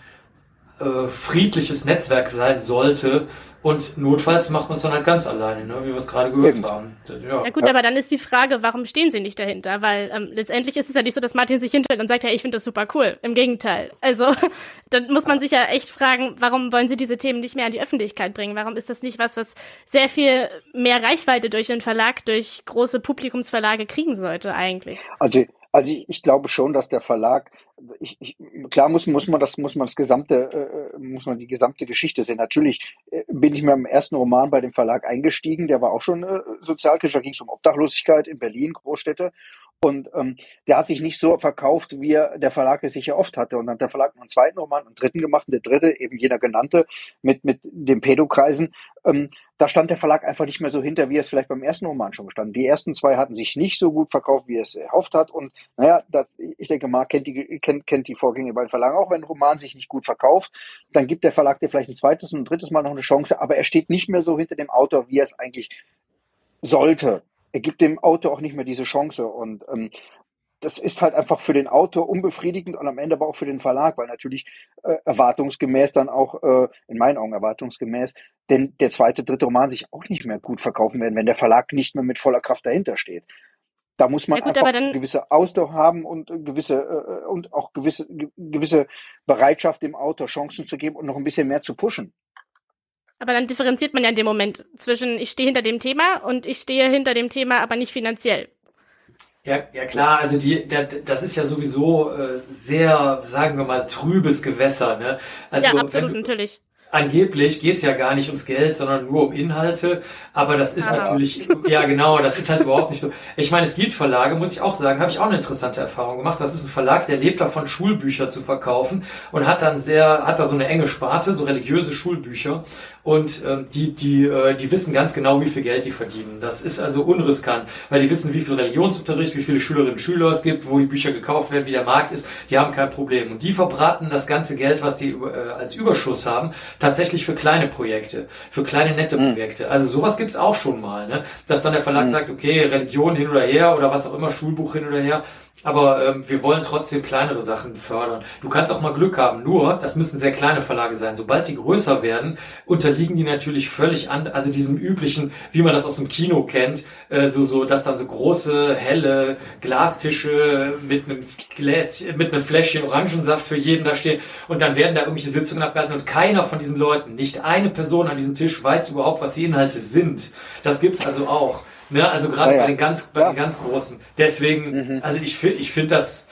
äh, friedliches Netzwerk sein sollte, und notfalls macht man es dann halt ganz alleine, ne? wie wir es gerade gehört Eben. haben. Ja. ja gut, ja. aber dann ist die Frage, warum stehen sie nicht dahinter? Weil ähm, letztendlich ist es ja nicht so, dass Martin sich hinstellt und sagt, ja, ich finde das super cool. Im Gegenteil. Also dann muss man sich ja echt fragen, warum wollen sie diese Themen nicht mehr an die Öffentlichkeit bringen? Warum ist das nicht was, was sehr viel mehr Reichweite durch den Verlag, durch große Publikumsverlage kriegen sollte eigentlich? Also also ich, ich glaube schon, dass der Verlag, ich, ich, klar muss, muss man das, muss man das gesamte, äh, muss man die gesamte Geschichte sehen. Natürlich äh, bin ich mir im ersten Roman bei dem Verlag eingestiegen, der war auch schon äh, sozialkritisch, da ging es um Obdachlosigkeit in Berlin, Großstädte. Und ähm, der hat sich nicht so verkauft, wie er, der Verlag es sicher oft hatte. Und dann hat der Verlag noch einen zweiten Roman, einen dritten gemacht, und der dritte, eben jener genannte, mit, mit dem Pedokreisen. Ähm, da stand der Verlag einfach nicht mehr so hinter, wie es vielleicht beim ersten Roman schon gestanden. Die ersten zwei hatten sich nicht so gut verkauft, wie er es erhofft hat. Und naja, das, ich denke, Marc kennt die, kennt, kennt die Vorgänge bei den Verlagen. Auch wenn ein Roman sich nicht gut verkauft, dann gibt der Verlag dir vielleicht ein zweites und ein drittes Mal noch eine Chance, aber er steht nicht mehr so hinter dem Autor, wie er es eigentlich sollte er gibt dem Autor auch nicht mehr diese Chance. Und ähm, das ist halt einfach für den Autor unbefriedigend und am Ende aber auch für den Verlag, weil natürlich äh, erwartungsgemäß dann auch, äh, in meinen Augen erwartungsgemäß, denn der zweite, dritte Roman sich auch nicht mehr gut verkaufen werden, wenn der Verlag nicht mehr mit voller Kraft dahinter steht. Da muss man ja gut, einfach gewisse Ausdauer haben und gewisse äh, und auch gewisse gewisse Bereitschaft dem Autor Chancen zu geben und noch ein bisschen mehr zu pushen. Aber dann differenziert man ja in dem Moment zwischen, ich stehe hinter dem Thema und ich stehe hinter dem Thema, aber nicht finanziell. Ja, ja klar, also die, der, das ist ja sowieso äh, sehr, sagen wir mal, trübes Gewässer. Ne? Also, ja, absolut, du, natürlich angeblich geht's ja gar nicht ums Geld, sondern nur um Inhalte. Aber das ist Aber. natürlich, ja genau, das ist halt überhaupt nicht so. Ich meine, es gibt Verlage, muss ich auch sagen, habe ich auch eine interessante Erfahrung gemacht. Das ist ein Verlag, der lebt davon, Schulbücher zu verkaufen und hat dann sehr, hat da so eine enge Sparte, so religiöse Schulbücher. Und ähm, die, die, äh, die wissen ganz genau, wie viel Geld die verdienen. Das ist also unriskant, weil die wissen, wie viel Religionsunterricht, wie viele Schülerinnen und Schüler es gibt, wo die Bücher gekauft werden, wie der Markt ist. Die haben kein Problem. Und die verbraten das ganze Geld, was die äh, als Überschuss haben, tatsächlich für kleine Projekte, für kleine nette mhm. Projekte. Also sowas gibt's auch schon mal, ne? dass dann der Verlag mhm. sagt, okay, Religion hin oder her oder was auch immer, Schulbuch hin oder her, aber ähm, wir wollen trotzdem kleinere Sachen fördern. Du kannst auch mal Glück haben, nur das müssen sehr kleine Verlage sein. Sobald die größer werden, unterliegen die natürlich völlig an, also diesem üblichen, wie man das aus dem Kino kennt, äh, so so, dass dann so große helle Glastische mit einem Gläs, mit einem Fläschchen Orangensaft für jeden da stehen und dann werden da irgendwelche Sitzungen abgehalten und keiner von diesen Leuten, nicht eine Person an diesem Tisch weiß überhaupt, was die Inhalte sind. Das gibt's also auch. Ne? Also gerade ja, ja. bei den ganz, bei ja. den ganz großen. Deswegen, mhm. also ich finde, ich finde das,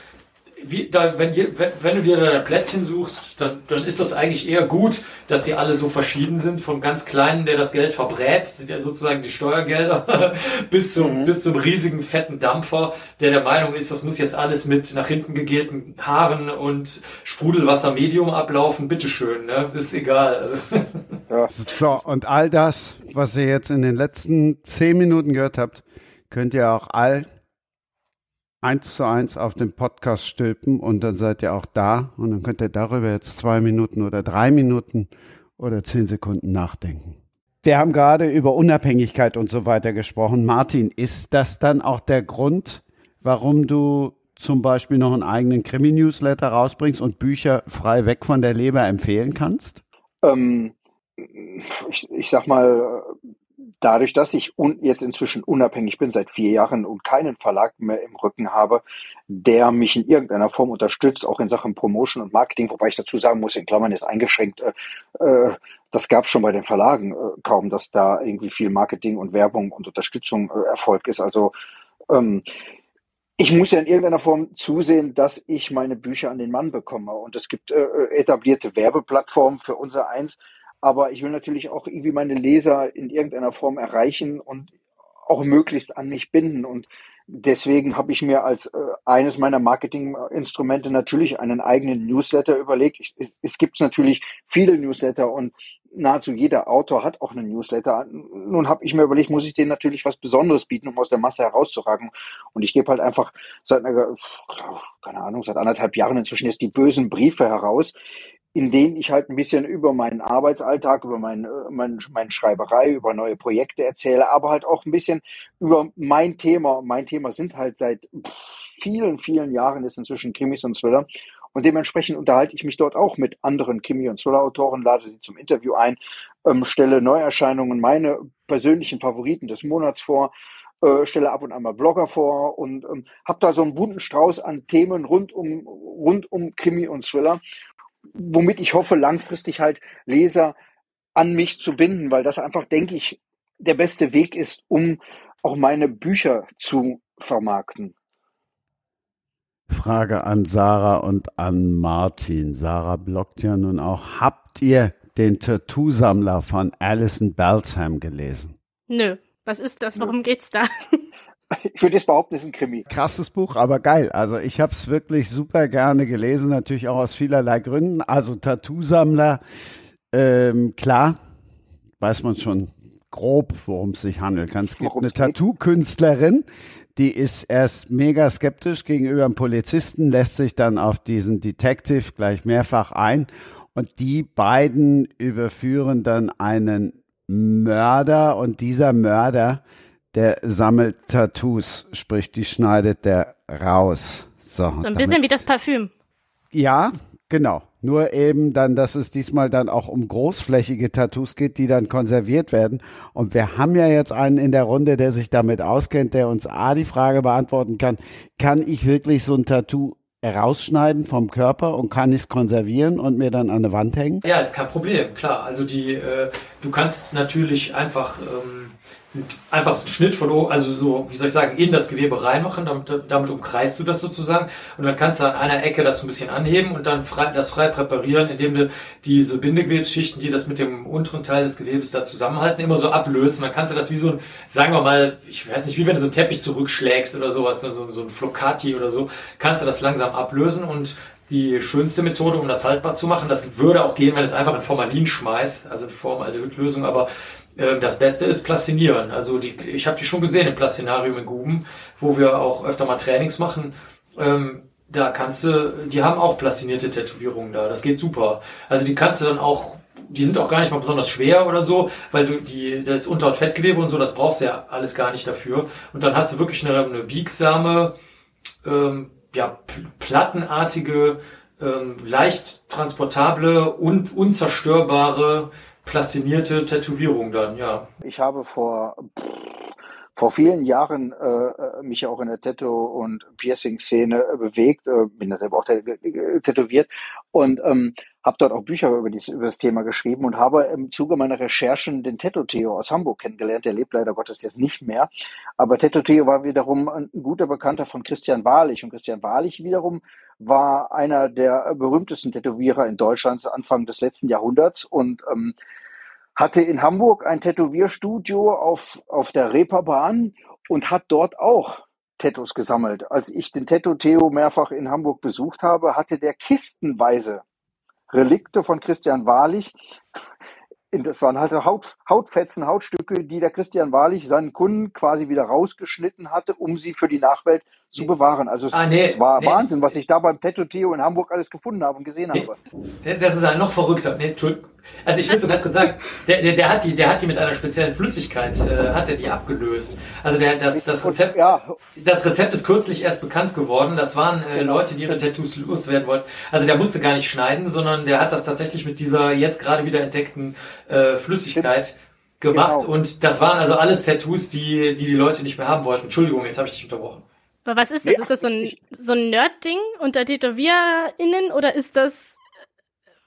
wie, da, wenn, wenn, wenn du dir da Plätzchen suchst, dann, dann ist das eigentlich eher gut, dass die alle so verschieden sind, vom ganz Kleinen, der das Geld verbrät, der sozusagen die Steuergelder, bis zum, mhm. bis zum riesigen fetten Dampfer, der der Meinung ist, das muss jetzt alles mit nach hinten gegelten Haaren und Sprudelwasser Medium ablaufen, bitteschön, ne? Das ist egal. ja. So, und all das, was ihr jetzt in den letzten zehn Minuten gehört habt, könnt ihr auch all eins zu eins auf den Podcast stülpen und dann seid ihr auch da und dann könnt ihr darüber jetzt zwei Minuten oder drei Minuten oder zehn Sekunden nachdenken. Wir haben gerade über Unabhängigkeit und so weiter gesprochen. Martin, ist das dann auch der Grund, warum du zum Beispiel noch einen eigenen Krimi-Newsletter rausbringst und Bücher frei weg von der Leber empfehlen kannst? Ähm, ich, ich sag mal, dadurch, dass ich jetzt inzwischen unabhängig bin seit vier Jahren und keinen Verlag mehr im Rücken habe, der mich in irgendeiner Form unterstützt, auch in Sachen Promotion und Marketing, wobei ich dazu sagen muss, in Klammern ist eingeschränkt, äh, äh das gab schon bei den Verlagen äh, kaum, dass da irgendwie viel Marketing und Werbung und Unterstützung äh, erfolgt ist. Also ähm, ich muss ja in irgendeiner Form zusehen, dass ich meine Bücher an den Mann bekomme. Und es gibt äh, äh etablierte Werbeplattformen für unser Eins, aber ich will natürlich auch irgendwie meine Leser in irgendeiner Form erreichen und auch möglichst an mich binden. Und deswegen habe ich mir als äh, eines meiner Marketinginstrumente natürlich einen eigenen Newsletter überlegt. Es, es, es gibt natürlich viele Newsletter und nahezu jeder Autor hat auch einen Newsletter. Nun habe ich mir überlegt, muss ich denen natürlich was Besonderes bieten, um aus der Masse herauszuragen. Und ich gebe halt einfach seit, keine Ahnung, seit anderthalb Jahren inzwischen jetzt die bösen Briefe heraus, in denen ich halt ein bisschen über meinen Arbeitsalltag, über mein, äh, mein, meine Schreiberei, über neue Projekte erzähle, aber halt auch ein bisschen über mein Thema. Mein Thema sind halt seit vielen, vielen Jahren jetzt inzwischen Krimis und Thriller. Und dementsprechend unterhalte ich mich dort auch mit anderen Krimi- und Thriller-Autoren, lade sie zum Interview ein, ähm, stelle Neuerscheinungen, meine persönlichen Favoriten des Monats vor, äh, stelle ab und an mal Blogger vor und ähm, habe da so einen bunten Strauß an Themen rund um, rund um Krimi und Thriller womit ich hoffe, langfristig halt Leser an mich zu binden, weil das einfach, denke ich, der beste Weg ist, um auch meine Bücher zu vermarkten. Frage an Sarah und an Martin. Sarah bloggt ja nun auch. Habt ihr den Tattoo-Sammler von Alison Balsam gelesen? Nö. Was ist das? Worum geht's da? Ich würde jetzt behaupten, es ist ein Krimi. Krasses Buch, aber geil. Also ich habe es wirklich super gerne gelesen, natürlich auch aus vielerlei Gründen. Also Tattoo-Sammler, ähm, klar, weiß man schon grob, worum es sich handelt. Es gibt eine Tattoo-Künstlerin, die ist erst mega skeptisch gegenüber einem Polizisten, lässt sich dann auf diesen Detective gleich mehrfach ein und die beiden überführen dann einen Mörder und dieser Mörder der sammelt Tattoos, sprich, die schneidet der raus. So, so ein bisschen wie das Parfüm. Ja, genau. Nur eben dann, dass es diesmal dann auch um großflächige Tattoos geht, die dann konserviert werden. Und wir haben ja jetzt einen in der Runde, der sich damit auskennt, der uns A die Frage beantworten kann, kann ich wirklich so ein Tattoo rausschneiden vom Körper und kann ich es konservieren und mir dann an der Wand hängen? Ja, ist kein Problem, klar. Also die, äh, du kannst natürlich einfach ähm, einfach so einen Schnitt von oben, also so, wie soll ich sagen, in das Gewebe reinmachen, damit, damit umkreist du das sozusagen und dann kannst du an einer Ecke das so ein bisschen anheben und dann frei, das frei präparieren, indem du diese Bindegewebsschichten, die das mit dem unteren Teil des Gewebes da zusammenhalten, immer so ablöst und dann kannst du das wie so ein, sagen wir mal, ich weiß nicht, wie wenn du so einen Teppich zurückschlägst oder sowas, so, so ein Flocati oder so, kannst du das langsam ablösen und die schönste Methode, um das haltbar zu machen. Das würde auch gehen, wenn es einfach in Formalin schmeißt, also in Formaldehydlösung, aber das Beste ist Plastinieren. Also die, ich habe die schon gesehen im Plastinarium in Guben, wo wir auch öfter mal Trainings machen. Ähm, da kannst du, die haben auch plastinierte Tätowierungen da. Das geht super. Also die kannst du dann auch, die sind auch gar nicht mal besonders schwer oder so, weil du die, das Unterhautfettgewebe und so, das brauchst du ja alles gar nicht dafür. Und dann hast du wirklich eine, eine biegsame, ähm, ja, plattenartige, ähm, leicht transportable und unzerstörbare plastinierte Tätowierung dann, ja. Ich habe vor vor vielen Jahren äh, äh, mich auch in der Tattoo- und Piercing-Szene äh, bewegt, äh, bin da selber auch tätowiert und ähm, habe dort auch Bücher über, dies, über das Thema geschrieben und habe im Zuge meiner Recherchen den Teto Theo aus Hamburg kennengelernt. Der lebt leider Gottes jetzt nicht mehr. Aber Teto Theo war wiederum ein guter Bekannter von Christian Wahrlich. Und Christian Wahrlich wiederum war einer der berühmtesten Tätowierer in Deutschland Anfang des letzten Jahrhunderts und ähm, hatte in Hamburg ein Tätowierstudio auf, auf der Reeperbahn und hat dort auch Tattoos gesammelt. Als ich den Tattoo Theo mehrfach in Hamburg besucht habe, hatte der kistenweise Relikte von Christian Wahrlich. Das waren halt Haut, Hautfetzen, Hautstücke, die der Christian Wahrlich seinen Kunden quasi wieder rausgeschnitten hatte, um sie für die Nachwelt zu bewahren. Also es, ah, nee, es war nee, Wahnsinn, was ich da beim Tattoo Theo in Hamburg alles gefunden habe und gesehen habe. Das ist ja noch verrückter. Also ich will so ganz kurz sagen, der, der, der, hat die, der hat die mit einer speziellen Flüssigkeit, äh, hat er die abgelöst. Also der, das, das, Rezept, ja. das Rezept ist kürzlich erst bekannt geworden. Das waren äh, genau. Leute, die ihre Tattoos loswerden wollten. Also der musste gar nicht schneiden, sondern der hat das tatsächlich mit dieser jetzt gerade wieder entdeckten äh, Flüssigkeit gemacht. Genau. Und das waren also alles Tattoos, die, die die Leute nicht mehr haben wollten. Entschuldigung, jetzt habe ich dich unterbrochen. Aber was ist das? Nee, ist das so ein, so ein Nerd-Ding unter TätowierInnen oder ist das,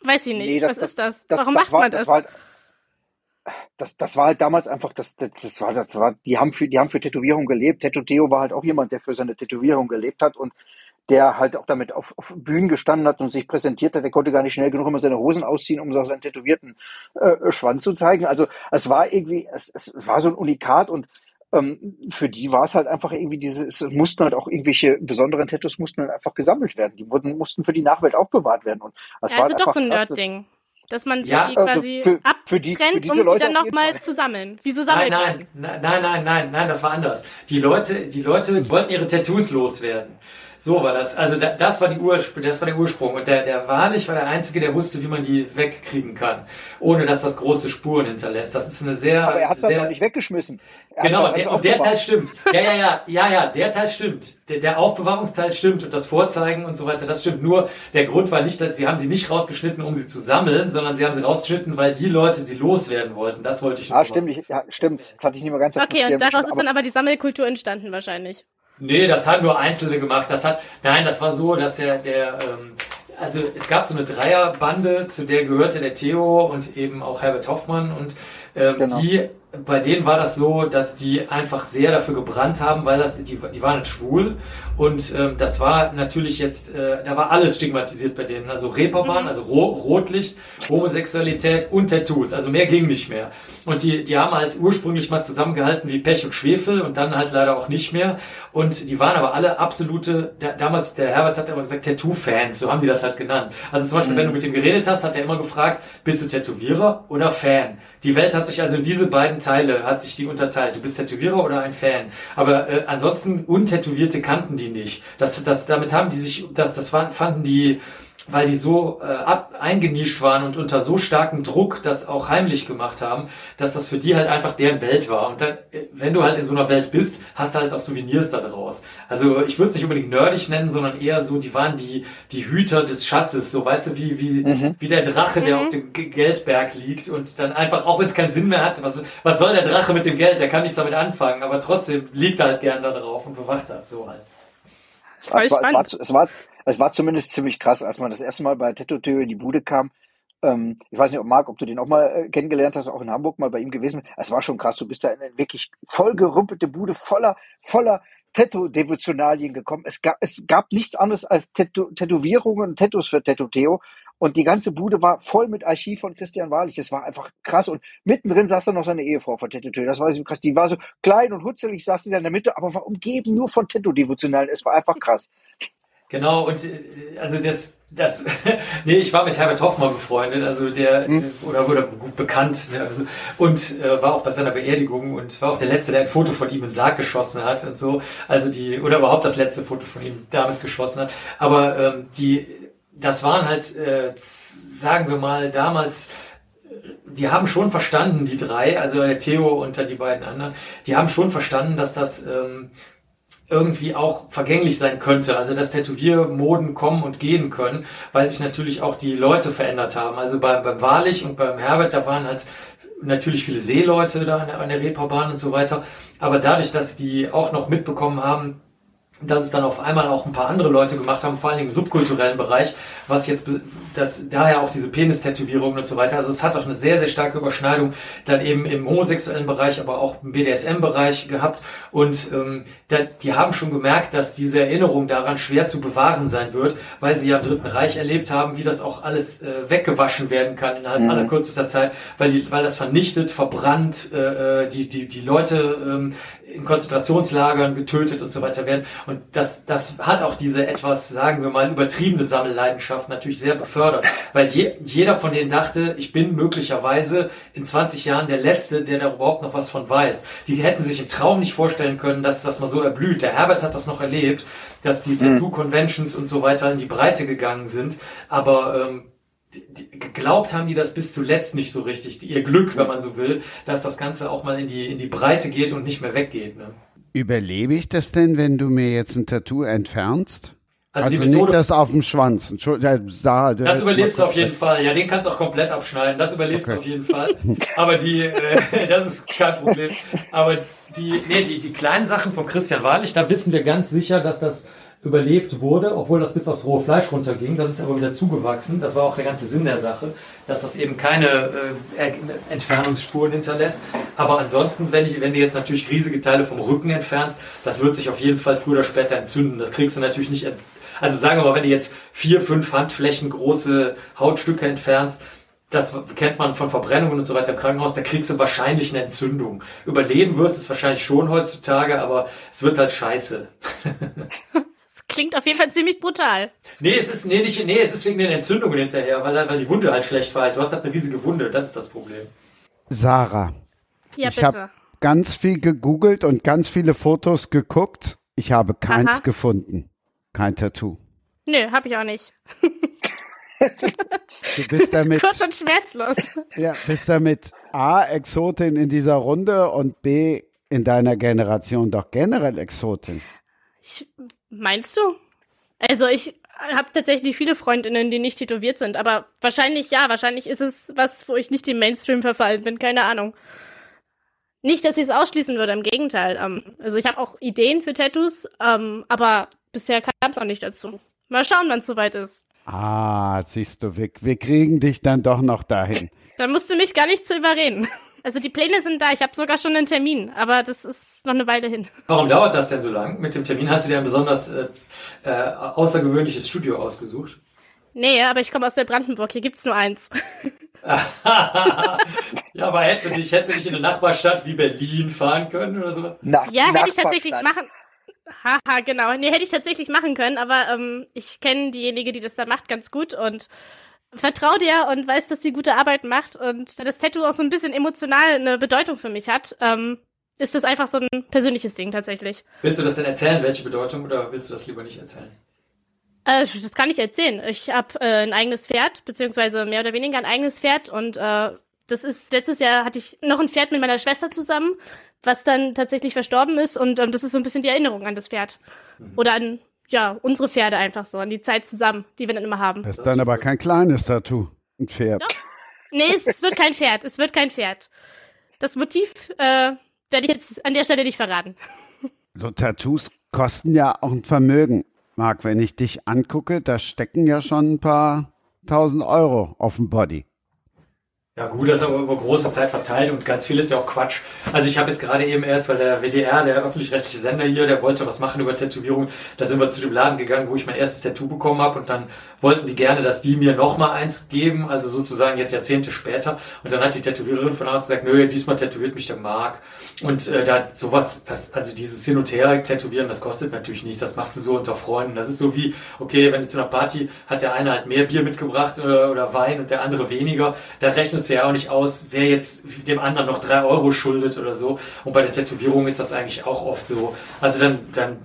weiß ich nicht, nee, das, was das, ist das? das Warum macht war, man das? Halt, das, das war halt damals einfach, das, das, das war, das war, die haben für, die haben für Tätowierung gelebt. Tattoo Theo war halt auch jemand, der für seine Tätowierung gelebt hat und der halt auch damit auf, auf Bühnen gestanden hat und sich präsentiert hat. Der konnte gar nicht schnell genug immer seine Hosen ausziehen, um seinen tätowierten äh, Schwanz zu zeigen. Also es war irgendwie, es, es war so ein Unikat und ähm, für die war es halt einfach irgendwie diese, es mussten halt auch irgendwelche besonderen Tattoos mussten halt einfach gesammelt werden. Die wurden, mussten für die Nachwelt aufbewahrt werden. Und das ja, war also halt doch so ein Nerd-Ding. Dass man sie ja, quasi also für, für die, abtrennt, um Leute sie dann nochmal zu sammeln. Wieso sammelt nein, nein, nein, nein, nein, nein, das war anders. Die Leute, die Leute wollten ihre Tattoos loswerden. So war das. Also da, das war die Ursprung, das war der Ursprung. Und der, der Wahrlich war der Einzige, der wusste, wie man die wegkriegen kann, ohne dass das große Spuren hinterlässt. Das ist eine sehr. Aber er hat es noch nicht weggeschmissen. Er genau, der, und der Teil stimmt. Ja, ja, ja, ja, ja, der Teil stimmt. Der, der Aufbewahrungsteil stimmt und das Vorzeigen und so weiter, das stimmt. Nur der Grund war nicht, dass sie haben sie nicht rausgeschnitten, um sie zu sammeln, sondern sie haben sie rausgeschnitten, weil die Leute sie loswerden wollten. Das wollte ich. Ah, stimmt, ich, ja, stimmt. Das hatte ich nicht mehr ganz Okay, und daraus ist dann aber die Sammelkultur entstanden wahrscheinlich. Nee, das hat nur Einzelne gemacht. Das hat, nein, das war so, dass der, der, ähm, also es gab so eine Dreierbande, zu der gehörte der Theo und eben auch Herbert Hoffmann und ähm, genau. die bei denen war das so, dass die einfach sehr dafür gebrannt haben, weil das, die, die waren schwul und ähm, das war natürlich jetzt, äh, da war alles stigmatisiert bei denen. Also Reeperbahn, mhm. also Ro Rotlicht, Homosexualität und Tattoos. Also mehr ging nicht mehr. Und die, die haben halt ursprünglich mal zusammengehalten wie Pech und Schwefel und dann halt leider auch nicht mehr. Und die waren aber alle absolute, der, damals, der Herbert hat aber gesagt, Tattoo-Fans, so haben die das halt genannt. Also zum Beispiel, mhm. wenn du mit ihm geredet hast, hat er immer gefragt, bist du Tätowierer oder Fan? Die Welt hat sich also in diese beiden Teile, hat sich die unterteilt. Du bist Tätowierer oder ein Fan. Aber äh, ansonsten untätowierte kannten die nicht. Das, das, damit haben die sich, das, das fanden die weil die so äh, ab, eingenischt waren und unter so starkem Druck das auch heimlich gemacht haben, dass das für die halt einfach deren Welt war. Und dann, äh, wenn du halt in so einer Welt bist, hast du halt auch Souvenirs da draus. Also ich würde es nicht unbedingt nerdig nennen, sondern eher so, die waren die, die Hüter des Schatzes, so weißt du, wie, wie, mhm. wie der Drache, der mhm. auf dem Geldberg liegt und dann einfach, auch wenn es keinen Sinn mehr hat, was, was soll der Drache mit dem Geld? Der kann nichts damit anfangen, aber trotzdem liegt er halt gern da drauf und bewacht das so halt. Voll es, war, es, war, es, war, es war zumindest ziemlich krass, als man das erste Mal bei Tattoo Theo in die Bude kam. Ähm, ich weiß nicht, ob Marc, ob du den auch mal äh, kennengelernt hast, auch in Hamburg mal bei ihm gewesen. Es war schon krass. Du bist da in eine wirklich vollgerumpelte Bude voller, voller Tattoo-Devotionalien gekommen. Es gab, es gab nichts anderes als Tattoo Tätowierungen und Tattoos für Tattoo Theo. Und die ganze Bude war voll mit Archiv von Christian Wahrlich. Das war einfach krass. Und mittendrin saß dann noch seine Ehefrau von Tattoo Theo. Das war so krass. Die war so klein und hutzelig, saß sie da in der Mitte, aber war umgeben nur von Tattoo-Devotionalen. Es war einfach krass. Genau, und äh, also das, das, nee, ich war mit Herbert Hoffmann befreundet, also der, hm. oder wurde gut bekannt, ne, also, und äh, war auch bei seiner Beerdigung und war auch der Letzte, der ein Foto von ihm den Sarg geschossen hat und so, also die, oder überhaupt das letzte Foto von ihm damit geschossen hat, aber ähm, die, das waren halt, äh, sagen wir mal, damals, die haben schon verstanden, die drei, also der Theo und die beiden anderen, die haben schon verstanden, dass das ähm, irgendwie auch vergänglich sein könnte. Also dass Tätowiermoden kommen und gehen können, weil sich natürlich auch die Leute verändert haben. Also beim, beim Wahrlich und beim Herbert, da waren halt natürlich viele Seeleute da an der, an der Reeperbahn und so weiter. Aber dadurch, dass die auch noch mitbekommen haben, dass es dann auf einmal auch ein paar andere Leute gemacht haben, vor allem im subkulturellen Bereich, was jetzt, das, daher auch diese Penis-Tätowierungen und so weiter. Also es hat auch eine sehr, sehr starke Überschneidung dann eben im homosexuellen Bereich, aber auch im BDSM-Bereich gehabt. Und ähm, da, die haben schon gemerkt, dass diese Erinnerung daran schwer zu bewahren sein wird, weil sie ja im Dritten Reich erlebt haben, wie das auch alles äh, weggewaschen werden kann innerhalb mhm. aller kürzester Zeit, weil, die, weil das vernichtet, verbrannt, äh, äh die, die, die Leute ähm, in Konzentrationslagern getötet und so weiter werden. Und das, das hat auch diese etwas, sagen wir mal, übertriebene Sammelleidenschaft natürlich sehr befördert. Weil je, jeder von denen dachte, ich bin möglicherweise in 20 Jahren der Letzte, der da überhaupt noch was von weiß. Die hätten sich im Traum nicht vorstellen können, dass das mal so erblüht. Der Herbert hat das noch erlebt, dass die mhm. Tattoo-Conventions und so weiter in die Breite gegangen sind. Aber ähm, geglaubt haben die das bis zuletzt nicht so richtig. Ihr Glück, wenn man so will, dass das Ganze auch mal in die, in die Breite geht und nicht mehr weggeht. Ne? Überlebe ich das denn, wenn du mir jetzt ein Tattoo entfernst? Also, also die Methode, nicht das auf dem Schwanz. das überlebst du auf jeden Fall. Ja, den kannst du auch komplett abschneiden. Das überlebst okay. du auf jeden Fall. Aber die, äh, das ist kein Problem. Aber die, nee, die, die kleinen Sachen von Christian Wahrlich, da wissen wir ganz sicher, dass das überlebt wurde, obwohl das bis aufs rohe Fleisch runterging. Das ist aber wieder zugewachsen. Das war auch der ganze Sinn der Sache, dass das eben keine äh, Entfernungsspuren hinterlässt. Aber ansonsten, wenn, ich, wenn du jetzt natürlich riesige Teile vom Rücken entfernst, das wird sich auf jeden Fall früher oder später entzünden. Das kriegst du natürlich nicht. Also sagen wir mal, wenn du jetzt vier, fünf Handflächen große Hautstücke entfernst, das kennt man von Verbrennungen und so weiter im Krankenhaus, da kriegst du wahrscheinlich eine Entzündung. Überleben wirst du es wahrscheinlich schon heutzutage, aber es wird halt scheiße. klingt auf jeden Fall ziemlich brutal. Nee, es ist, nee, nicht, nee, es ist wegen den Entzündungen hinterher, weil, weil die Wunde halt schlecht war. Du hast halt eine riesige Wunde, das ist das Problem. Sarah. Ja, ich habe ganz viel gegoogelt und ganz viele Fotos geguckt. Ich habe keins Aha. gefunden. Kein Tattoo. Nö, habe ich auch nicht. du bist damit. Kurz und schmerzlos. Ja, bist damit A, Exotin in dieser Runde und B, in deiner Generation doch generell Exotin. Ich Meinst du? Also ich habe tatsächlich viele Freundinnen, die nicht tätowiert sind, aber wahrscheinlich ja, wahrscheinlich ist es was, wo ich nicht im Mainstream verfallen bin, keine Ahnung. Nicht, dass ich es ausschließen würde, im Gegenteil. Ähm, also ich habe auch Ideen für Tattoos, ähm, aber bisher kam es auch nicht dazu. Mal schauen, wann es soweit ist. Ah, siehst du, wir, wir kriegen dich dann doch noch dahin. Dann musst du mich gar nicht zu überreden. Also die Pläne sind da. Ich habe sogar schon einen Termin, aber das ist noch eine Weile hin. Warum dauert das denn so lang mit dem Termin? Hast du dir ein besonders äh, äh, außergewöhnliches Studio ausgesucht? Nee, aber ich komme aus der Brandenburg. Hier gibt's nur eins. ja, aber hättest du, nicht, hättest du nicht in eine Nachbarstadt wie Berlin fahren können oder sowas? Nach, ja, hätte ich tatsächlich machen. Haha, genau. Nee, hätte ich tatsächlich machen können, aber ähm, ich kenne diejenige, die das da macht, ganz gut und vertraue dir und weiß, dass sie gute Arbeit macht und da das Tattoo auch so ein bisschen emotional eine Bedeutung für mich hat, ähm, ist das einfach so ein persönliches Ding tatsächlich. Willst du das denn erzählen, welche Bedeutung, oder willst du das lieber nicht erzählen? Äh, das kann ich erzählen. Ich habe äh, ein eigenes Pferd, beziehungsweise mehr oder weniger ein eigenes Pferd und äh, das ist, letztes Jahr hatte ich noch ein Pferd mit meiner Schwester zusammen, was dann tatsächlich verstorben ist und ähm, das ist so ein bisschen die Erinnerung an das Pferd. Mhm. Oder an ja, unsere Pferde einfach so, an die Zeit zusammen, die wir dann immer haben. Das ist dann aber kein kleines Tattoo, ein Pferd. Doch. Nee, es, es, wird kein Pferd, es wird kein Pferd. Das Motiv äh, werde ich jetzt an der Stelle nicht verraten. So Tattoos kosten ja auch ein Vermögen. Marc, wenn ich dich angucke, da stecken ja schon ein paar tausend Euro auf dem Body. Ja gut, das ist aber über große Zeit verteilt und ganz viel ist ja auch Quatsch. Also ich habe jetzt gerade eben erst, weil der WDR, der öffentlich-rechtliche Sender hier, der wollte was machen über Tätowierung, da sind wir zu dem Laden gegangen, wo ich mein erstes Tattoo bekommen habe und dann wollten die gerne, dass die mir nochmal eins geben, also sozusagen jetzt Jahrzehnte später. Und dann hat die Tätowiererin von Arzt gesagt, nö, diesmal tätowiert mich der Marc. Und äh, da sowas, das, also dieses Hin und Her tätowieren, das kostet natürlich nichts, das machst du so unter Freunden. Das ist so wie, okay, wenn du zu einer Party, hat der eine halt mehr Bier mitgebracht oder, oder Wein und der andere weniger, da rechnest es ja auch nicht aus, wer jetzt dem anderen noch drei Euro schuldet oder so. Und bei der Tätowierung ist das eigentlich auch oft so. Also dann, dann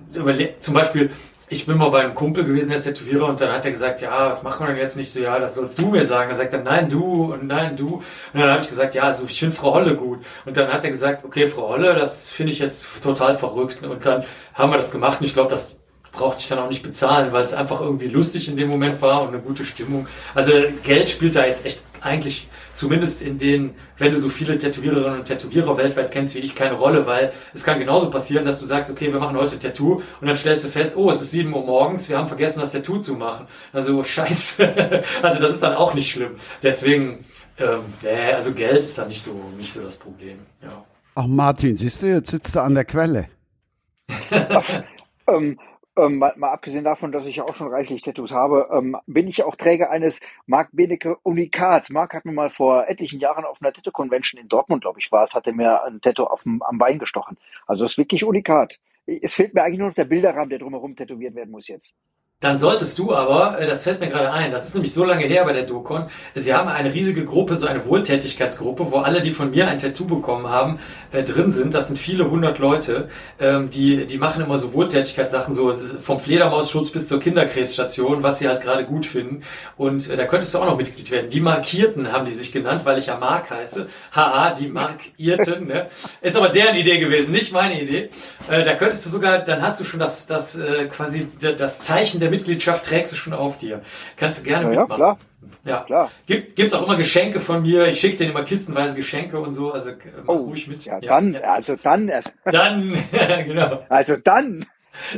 zum Beispiel, ich bin mal bei einem Kumpel gewesen, der ist Tätowierer, und dann hat er gesagt, ja, was machen wir denn jetzt nicht so? Ja, das sollst du mir sagen. Dann sagt er, nein, du und nein, du. Und dann habe ich gesagt, ja, also ich finde Frau Holle gut. Und dann hat er gesagt, okay, Frau Holle, das finde ich jetzt total verrückt. Und dann haben wir das gemacht und ich glaube, das brauchte ich dann auch nicht bezahlen, weil es einfach irgendwie lustig in dem Moment war und eine gute Stimmung. Also Geld spielt da jetzt echt eigentlich zumindest in den, wenn du so viele Tätowiererinnen und Tätowierer weltweit kennst wie ich, keine Rolle, weil es kann genauso passieren, dass du sagst, okay, wir machen heute Tattoo und dann stellst du fest, oh, es ist sieben Uhr morgens, wir haben vergessen, das Tattoo zu machen. Also oh, scheiße. also das ist dann auch nicht schlimm. Deswegen, ähm, äh, also Geld ist da nicht so, nicht so das Problem. Ja. Ach Martin, siehst du, jetzt sitzt du an der Quelle. Ach, ähm, ähm, mal, mal, abgesehen davon, dass ich ja auch schon reichlich Tattoos habe, ähm, bin ich ja auch Träger eines Mark Benecke Unikats. Mark hat mir mal vor etlichen Jahren auf einer Tattoo-Convention in Dortmund, glaube ich, war es, hatte mir ein Tattoo auf dem, am Bein gestochen. Also es ist wirklich Unikat. Es fehlt mir eigentlich nur noch der Bilderrahmen, der drumherum tätowiert werden muss jetzt. Dann solltest du aber, äh, das fällt mir gerade ein, das ist nämlich so lange her bei der Dokon, also wir haben eine riesige Gruppe, so eine Wohltätigkeitsgruppe, wo alle, die von mir ein Tattoo bekommen haben, äh, drin sind. Das sind viele hundert Leute, ähm, die, die machen immer so Wohltätigkeitssachen, so vom Fledermausschutz bis zur Kinderkrebsstation, was sie halt gerade gut finden. Und äh, da könntest du auch noch Mitglied werden. Die Markierten haben die sich genannt, weil ich ja Mark heiße. Haha, die Markierten. ne? Ist aber deren Idee gewesen, nicht meine Idee. Äh, da könntest du sogar, dann hast du schon das, das äh, quasi das Zeichen der Mitgliedschaft trägst du schon auf dir. Kannst du gerne ja, mitmachen. Ja, klar. Ja, klar. Gibt, gibt's auch immer Geschenke von mir. Ich schicke denen immer kistenweise Geschenke und so. Also mach oh, ruhig mit. Ja, ja dann, ja. also dann erst. Dann, genau. Also dann.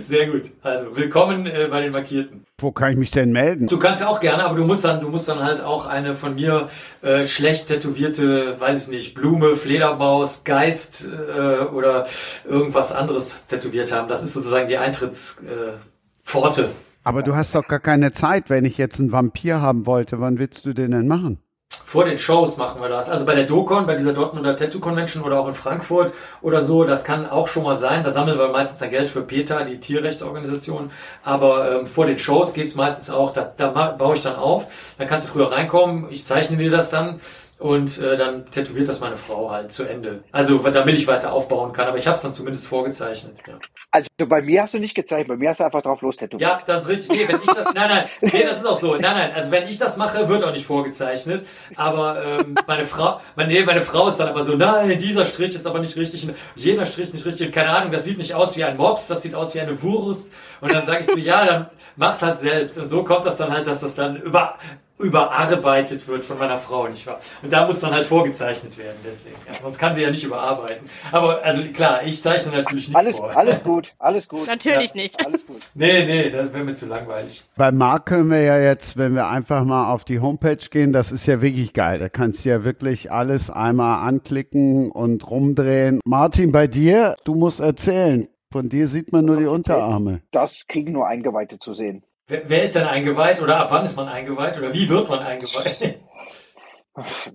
Sehr gut. Also willkommen äh, bei den Markierten. Wo kann ich mich denn melden? Du kannst auch gerne, aber du musst dann, du musst dann halt auch eine von mir äh, schlecht tätowierte, weiß ich nicht, Blume, Fledermaus, Geist äh, oder irgendwas anderes tätowiert haben. Das ist sozusagen die Eintrittspforte. Aber du hast doch gar keine Zeit, wenn ich jetzt einen Vampir haben wollte. Wann willst du den denn machen? Vor den Shows machen wir das. Also bei der Dokon, bei dieser Dortmunder Tattoo Convention oder auch in Frankfurt oder so, das kann auch schon mal sein. Da sammeln wir meistens dann Geld für PETA, die Tierrechtsorganisation. Aber ähm, vor den Shows geht's meistens auch, da, da baue ich dann auf. Dann kannst du früher reinkommen, ich zeichne dir das dann und äh, dann tätowiert das meine Frau halt zu Ende. Also damit ich weiter aufbauen kann, aber ich habe es dann zumindest vorgezeichnet. Ja. Also bei mir hast du nicht gezeichnet, bei mir hast du einfach drauf los tätowiert. Ja, das ist richtig. Nee, wenn ich das, nein, nein, nee, das ist auch so. Nein, nein, also wenn ich das mache, wird auch nicht vorgezeichnet. Aber ähm, meine Frau, meine, nee, meine Frau ist dann aber so, nein, dieser Strich ist aber nicht richtig und jener Strich ist nicht richtig. Und keine Ahnung, das sieht nicht aus wie ein Mops, das sieht aus wie eine Wurst. Und dann sage ich so, ja, dann mach's halt selbst. Und so kommt das dann halt, dass das dann über überarbeitet wird von meiner Frau, nicht wahr? Und da muss dann halt vorgezeichnet werden, deswegen. Ja. Sonst kann sie ja nicht überarbeiten. Aber also klar, ich zeichne natürlich nicht alles, vor. Alles gut, alles gut. Natürlich ja, nicht. Alles gut. Nee, nee, das wäre mir zu langweilig. Bei Marc können wir ja jetzt, wenn wir einfach mal auf die Homepage gehen, das ist ja wirklich geil. Da kannst du ja wirklich alles einmal anklicken und rumdrehen. Martin, bei dir, du musst erzählen. Von dir sieht man nur die Unterarme. Das kriegen nur Eingeweihte zu sehen. Wer, wer ist denn eingeweiht oder ab wann ist man eingeweiht oder wie wird man eingeweiht?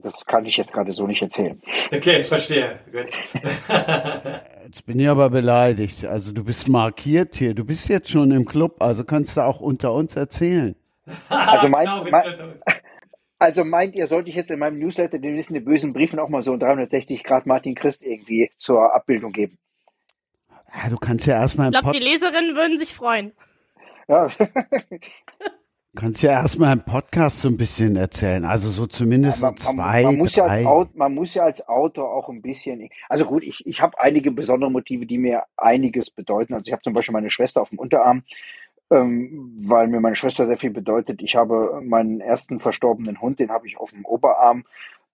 Das kann ich jetzt gerade so nicht erzählen. Okay, ich verstehe. Gut. Jetzt bin ich aber beleidigt. Also du bist markiert hier. Du bist jetzt schon im Club, also kannst du auch unter uns erzählen. Also, mein, genau, mein, also meint ihr, sollte ich jetzt in meinem Newsletter den Wissen, den bösen Briefen auch mal so ein 360 Grad Martin Christ irgendwie zur Abbildung geben? Ja, du kannst ja erstmal. Ich glaube, die Leserinnen würden sich freuen. Ja. Kannst ja erstmal im Podcast so ein bisschen erzählen, also so zumindest ja, man, so zwei, man, muss drei. Ja als, man muss ja als Autor auch ein bisschen, also gut, ich, ich habe einige besondere Motive, die mir einiges bedeuten. Also ich habe zum Beispiel meine Schwester auf dem Unterarm, ähm, weil mir meine Schwester sehr viel bedeutet. Ich habe meinen ersten verstorbenen Hund, den habe ich auf dem Oberarm.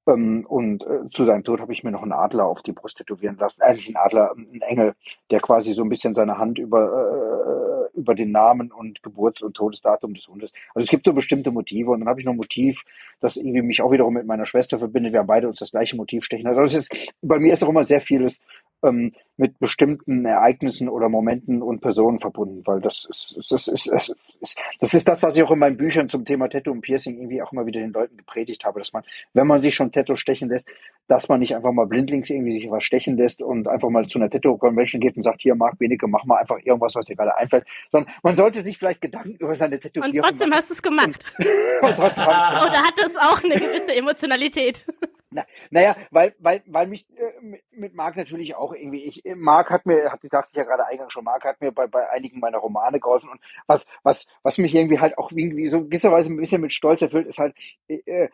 Ähm, und äh, zu seinem Tod habe ich mir noch einen Adler auf die Brust tätowieren lassen. Eigentlich ein Adler, ein Engel, der quasi so ein bisschen seine Hand über, äh, über den Namen und Geburts- und Todesdatum des Hundes. Also es gibt so bestimmte Motive und dann habe ich noch ein Motiv, das irgendwie mich auch wiederum mit meiner Schwester verbindet. Wir haben beide uns das gleiche Motiv stechen. Also das ist, bei mir ist auch immer sehr vieles ähm, mit bestimmten Ereignissen oder Momenten und Personen verbunden, weil das ist, das ist, ist, das ist das, was ich auch in meinen Büchern zum Thema Tattoo und Piercing irgendwie auch immer wieder den Leuten gepredigt habe, dass man, wenn man sich schon Tattoo stechen lässt, dass man nicht einfach mal blindlings irgendwie sich was stechen lässt und einfach mal zu einer Tattoo-Convention geht und sagt, hier, Marc Benecke, mach mal einfach irgendwas, was dir gerade einfällt, sondern man sollte sich vielleicht Gedanken über seine Tätowierung Und trotzdem machen. hast du es gemacht. Und, und trotzdem Oder hat es auch eine gewisse Emotionalität? Na, naja, weil, weil, weil mich äh, mit Marc natürlich auch irgendwie, ich, Marc hat mir, hat gesagt, ich ja gerade eingangs schon, Marc hat mir bei, bei einigen meiner Romane geholfen und was, was, was mich irgendwie halt auch irgendwie so gewisserweise ein bisschen mit Stolz erfüllt, ist halt äh, äh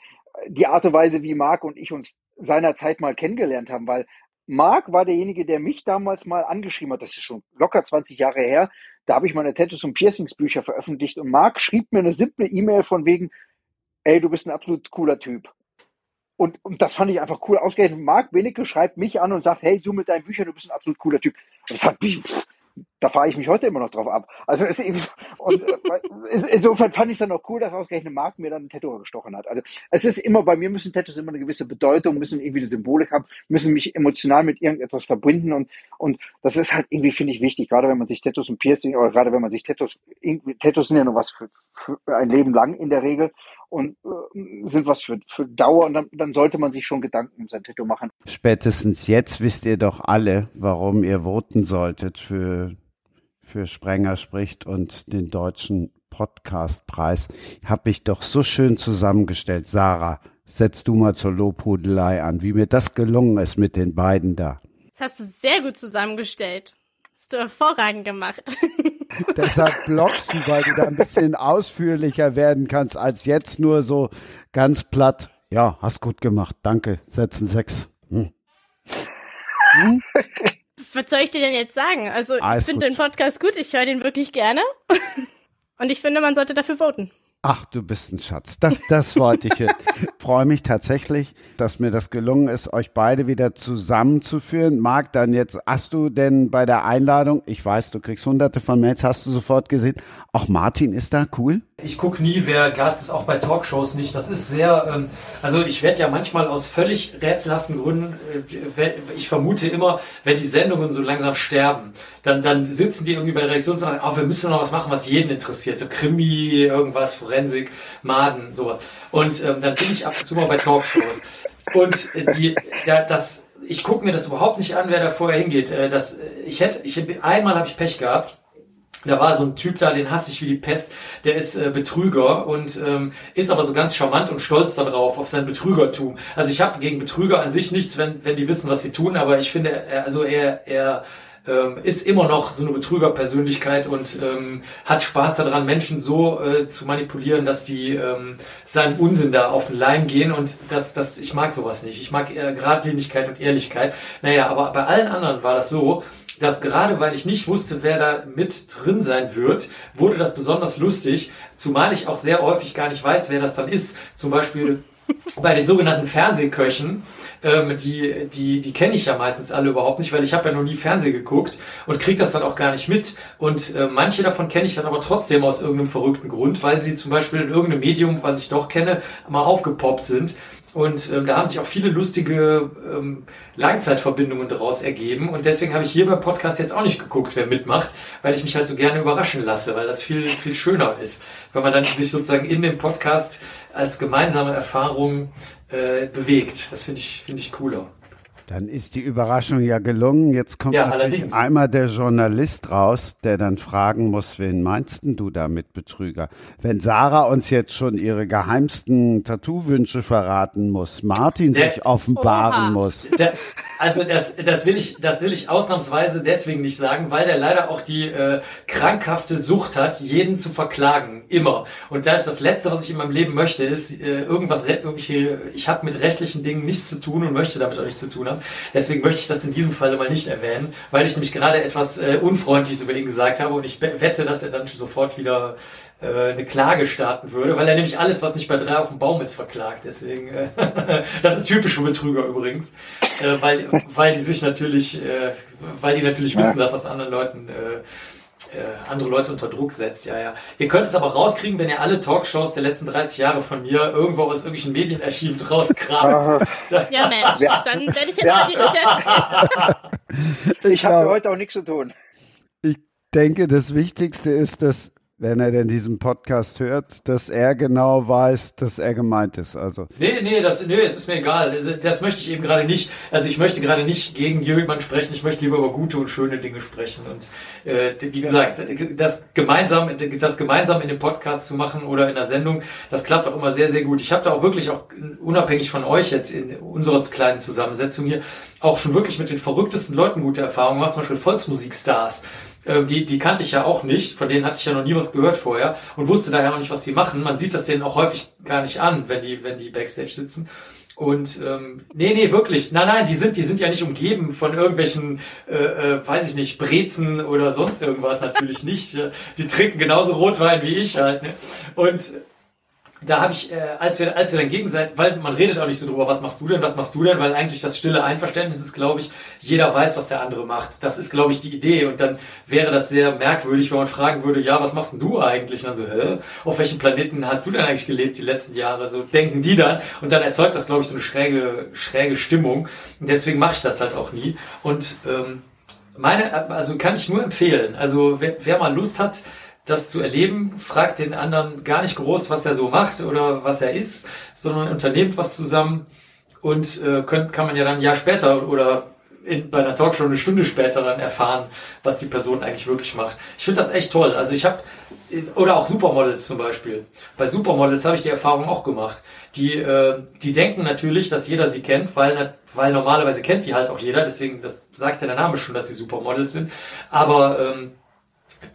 die Art und Weise, wie Marc und ich uns seinerzeit mal kennengelernt haben, weil Marc war derjenige, der mich damals mal angeschrieben hat, das ist schon locker 20 Jahre her, da habe ich meine Tattoos und Piercings Bücher veröffentlicht und Marc schrieb mir eine simple E-Mail von wegen, ey, du bist ein absolut cooler Typ. und, und das fand ich einfach cool. Ausgerechnet Marc Benecke schreibt mich an und sagt, hey, du mit deinen Büchern, du bist ein absolut cooler Typ. Und das fand mich, da fahre ich mich heute immer noch drauf ab. Also es, und, äh, insofern fand ich es dann auch cool, dass ausgerechnet Marc mir dann ein Tattoo gestochen hat. Also es ist immer, bei mir müssen Tattoos immer eine gewisse Bedeutung, müssen irgendwie eine Symbolik haben, müssen mich emotional mit irgendetwas verbinden und, und das ist halt irgendwie, finde ich, wichtig, gerade wenn man sich Tattoos und Piercing oder gerade wenn man sich Tattoos, Tattoos sind ja nur was für, für ein Leben lang in der Regel und äh, sind was für, für Dauer und dann, dann sollte man sich schon Gedanken um sein Tattoo machen. Spätestens jetzt wisst ihr doch alle, warum ihr voten solltet für, für Sprenger spricht und den deutschen Podcastpreis. Hab ich doch so schön zusammengestellt. Sarah, setz du mal zur Lobhudelei an, wie mir das gelungen ist mit den beiden da. Das hast du sehr gut zusammengestellt. Das hast du hervorragend gemacht. Deshalb blockst du, weil du da ein bisschen ausführlicher werden kannst, als jetzt nur so ganz platt. Ja, hast gut gemacht. Danke. Setzen sechs. Hm. Hm? Was soll ich dir denn jetzt sagen? Also, Alles ich finde den Podcast gut. Ich höre den wirklich gerne. Und ich finde, man sollte dafür voten. Ach, du bist ein Schatz. Das, das wollte ich. Freue mich tatsächlich, dass mir das gelungen ist, euch beide wieder zusammenzuführen. Marc, dann jetzt, hast du denn bei der Einladung, ich weiß, du kriegst hunderte von Mails, hast du sofort gesehen, auch Martin ist da cool? Ich gucke nie, wer Gast ist, auch bei Talkshows nicht. Das ist sehr, ähm, also ich werde ja manchmal aus völlig rätselhaften Gründen, äh, ich vermute immer, wenn die Sendungen so langsam sterben, dann, dann sitzen die irgendwie bei der Redaktion und sagen, oh, wir müssen noch was machen, was jeden interessiert. So Krimi, irgendwas, Forensik, Maden, sowas. Und ähm, dann bin ich ab und zu mal bei Talkshows. Und äh, die, da, das, ich gucke mir das überhaupt nicht an, wer da vorher hingeht. Äh, das, ich hätte, ich, einmal habe ich Pech gehabt da war so ein Typ da, den hasse ich wie die Pest. Der ist äh, Betrüger und ähm, ist aber so ganz charmant und stolz darauf, auf sein Betrügertum. Also ich habe gegen Betrüger an sich nichts, wenn, wenn die wissen, was sie tun, aber ich finde, er, also er, er ähm, ist immer noch so eine Betrügerpersönlichkeit und ähm, hat Spaß daran, Menschen so äh, zu manipulieren, dass die ähm, seinen Unsinn da auf den Leim gehen und das, das, ich mag sowas nicht. Ich mag eher Gradlinigkeit und Ehrlichkeit. Naja, aber bei allen anderen war das so, dass gerade weil ich nicht wusste, wer da mit drin sein wird, wurde das besonders lustig, zumal ich auch sehr häufig gar nicht weiß, wer das dann ist. Zum Beispiel bei den sogenannten Fernsehköchen, ähm, die, die, die kenne ich ja meistens alle überhaupt nicht, weil ich habe ja noch nie Fernseh geguckt und kriege das dann auch gar nicht mit. Und äh, manche davon kenne ich dann aber trotzdem aus irgendeinem verrückten Grund, weil sie zum Beispiel in irgendeinem Medium, was ich doch kenne, mal aufgepoppt sind. Und ähm, da haben sich auch viele lustige ähm, Langzeitverbindungen daraus ergeben. Und deswegen habe ich hier beim Podcast jetzt auch nicht geguckt, wer mitmacht, weil ich mich halt so gerne überraschen lasse, weil das viel, viel schöner ist, wenn man dann sich sozusagen in dem Podcast als gemeinsame Erfahrung äh, bewegt. Das finde ich, finde ich cooler. Dann ist die Überraschung ja gelungen. Jetzt kommt ja, natürlich einmal der Journalist raus, der dann fragen muss, wen meinst denn du damit Betrüger? Wenn Sarah uns jetzt schon ihre geheimsten Tattoo-Wünsche verraten muss, Martin der, sich offenbaren Oha. muss. Der, also das, das will ich, das will ich ausnahmsweise deswegen nicht sagen, weil der leider auch die äh, krankhafte Sucht hat, jeden zu verklagen, immer. Und da ist das Letzte, was ich in meinem Leben möchte, ist äh, irgendwas, irgendwelche, ich habe mit rechtlichen Dingen nichts zu tun und möchte damit auch nichts zu tun haben. Deswegen möchte ich das in diesem Falle mal nicht erwähnen, weil ich nämlich gerade etwas äh, Unfreundliches über ihn gesagt habe und ich wette, dass er dann sofort wieder äh, eine Klage starten würde, weil er nämlich alles, was nicht bei drei auf dem Baum ist, verklagt. Deswegen, äh, das ist typisch für Betrüger übrigens, äh, weil, weil die sich natürlich, äh, weil die natürlich wissen, dass das anderen Leuten äh, äh, andere Leute unter Druck setzt, ja, ja. Ihr könnt es aber rauskriegen, wenn ihr alle Talkshows der letzten 30 Jahre von mir irgendwo aus irgendwelchen Medienarchiven rauskramt. ja, Mensch, ja. dann werde ich jetzt ja. mal die Recherche. ich habe heute auch nichts zu tun. Ich denke, das Wichtigste ist, dass wenn er denn diesen Podcast hört, dass er genau weiß, dass er gemeint ist. Also nee, nee, das, nee, es ist mir egal. Das möchte ich eben gerade nicht. Also ich möchte gerade nicht gegen jemanden sprechen. Ich möchte lieber über gute und schöne Dinge sprechen. Und äh, wie gesagt, das gemeinsam, das gemeinsam in dem Podcast zu machen oder in der Sendung, das klappt auch immer sehr, sehr gut. Ich habe da auch wirklich auch unabhängig von euch jetzt in unserer kleinen Zusammensetzung hier auch schon wirklich mit den verrücktesten Leuten gute Erfahrungen gemacht. Zum Beispiel Volksmusikstars ähm, die, die kannte ich ja auch nicht, von denen hatte ich ja noch nie was gehört vorher und wusste daher auch nicht, was die machen. Man sieht das denen auch häufig gar nicht an, wenn die, wenn die Backstage sitzen. Und ähm, nee, nee, wirklich. Nein, nein, die sind, die sind ja nicht umgeben von irgendwelchen, äh, äh, weiß ich nicht, Brezen oder sonst irgendwas natürlich nicht. Die trinken genauso Rotwein wie ich halt. Ne? Und da habe ich, äh, als wir, als wir dann gegenseitig, weil man redet auch nicht so drüber, was machst du denn, was machst du denn, weil eigentlich das stille Einverständnis ist, glaube ich, jeder weiß, was der andere macht. Das ist, glaube ich, die Idee. Und dann wäre das sehr merkwürdig, wenn man fragen würde, ja, was machst denn du eigentlich? Und dann so, hä? Auf welchem Planeten hast du denn eigentlich gelebt die letzten Jahre? So denken die dann. Und dann erzeugt das, glaube ich, so eine schräge, schräge Stimmung. Und deswegen mache ich das halt auch nie. Und ähm, meine, also kann ich nur empfehlen. Also wer, wer mal Lust hat, das zu erleben, fragt den anderen gar nicht groß, was er so macht oder was er ist, sondern unternehmt was zusammen und äh, könnt, kann man ja dann ein Jahr später oder in, bei einer Talkshow eine Stunde später dann erfahren, was die Person eigentlich wirklich macht. Ich finde das echt toll. Also ich habe oder auch Supermodels zum Beispiel. Bei Supermodels habe ich die Erfahrung auch gemacht. Die, äh, die denken natürlich, dass jeder sie kennt, weil, weil normalerweise kennt die halt auch jeder. Deswegen, das sagt ja der Name schon, dass sie Supermodels sind. Aber ähm,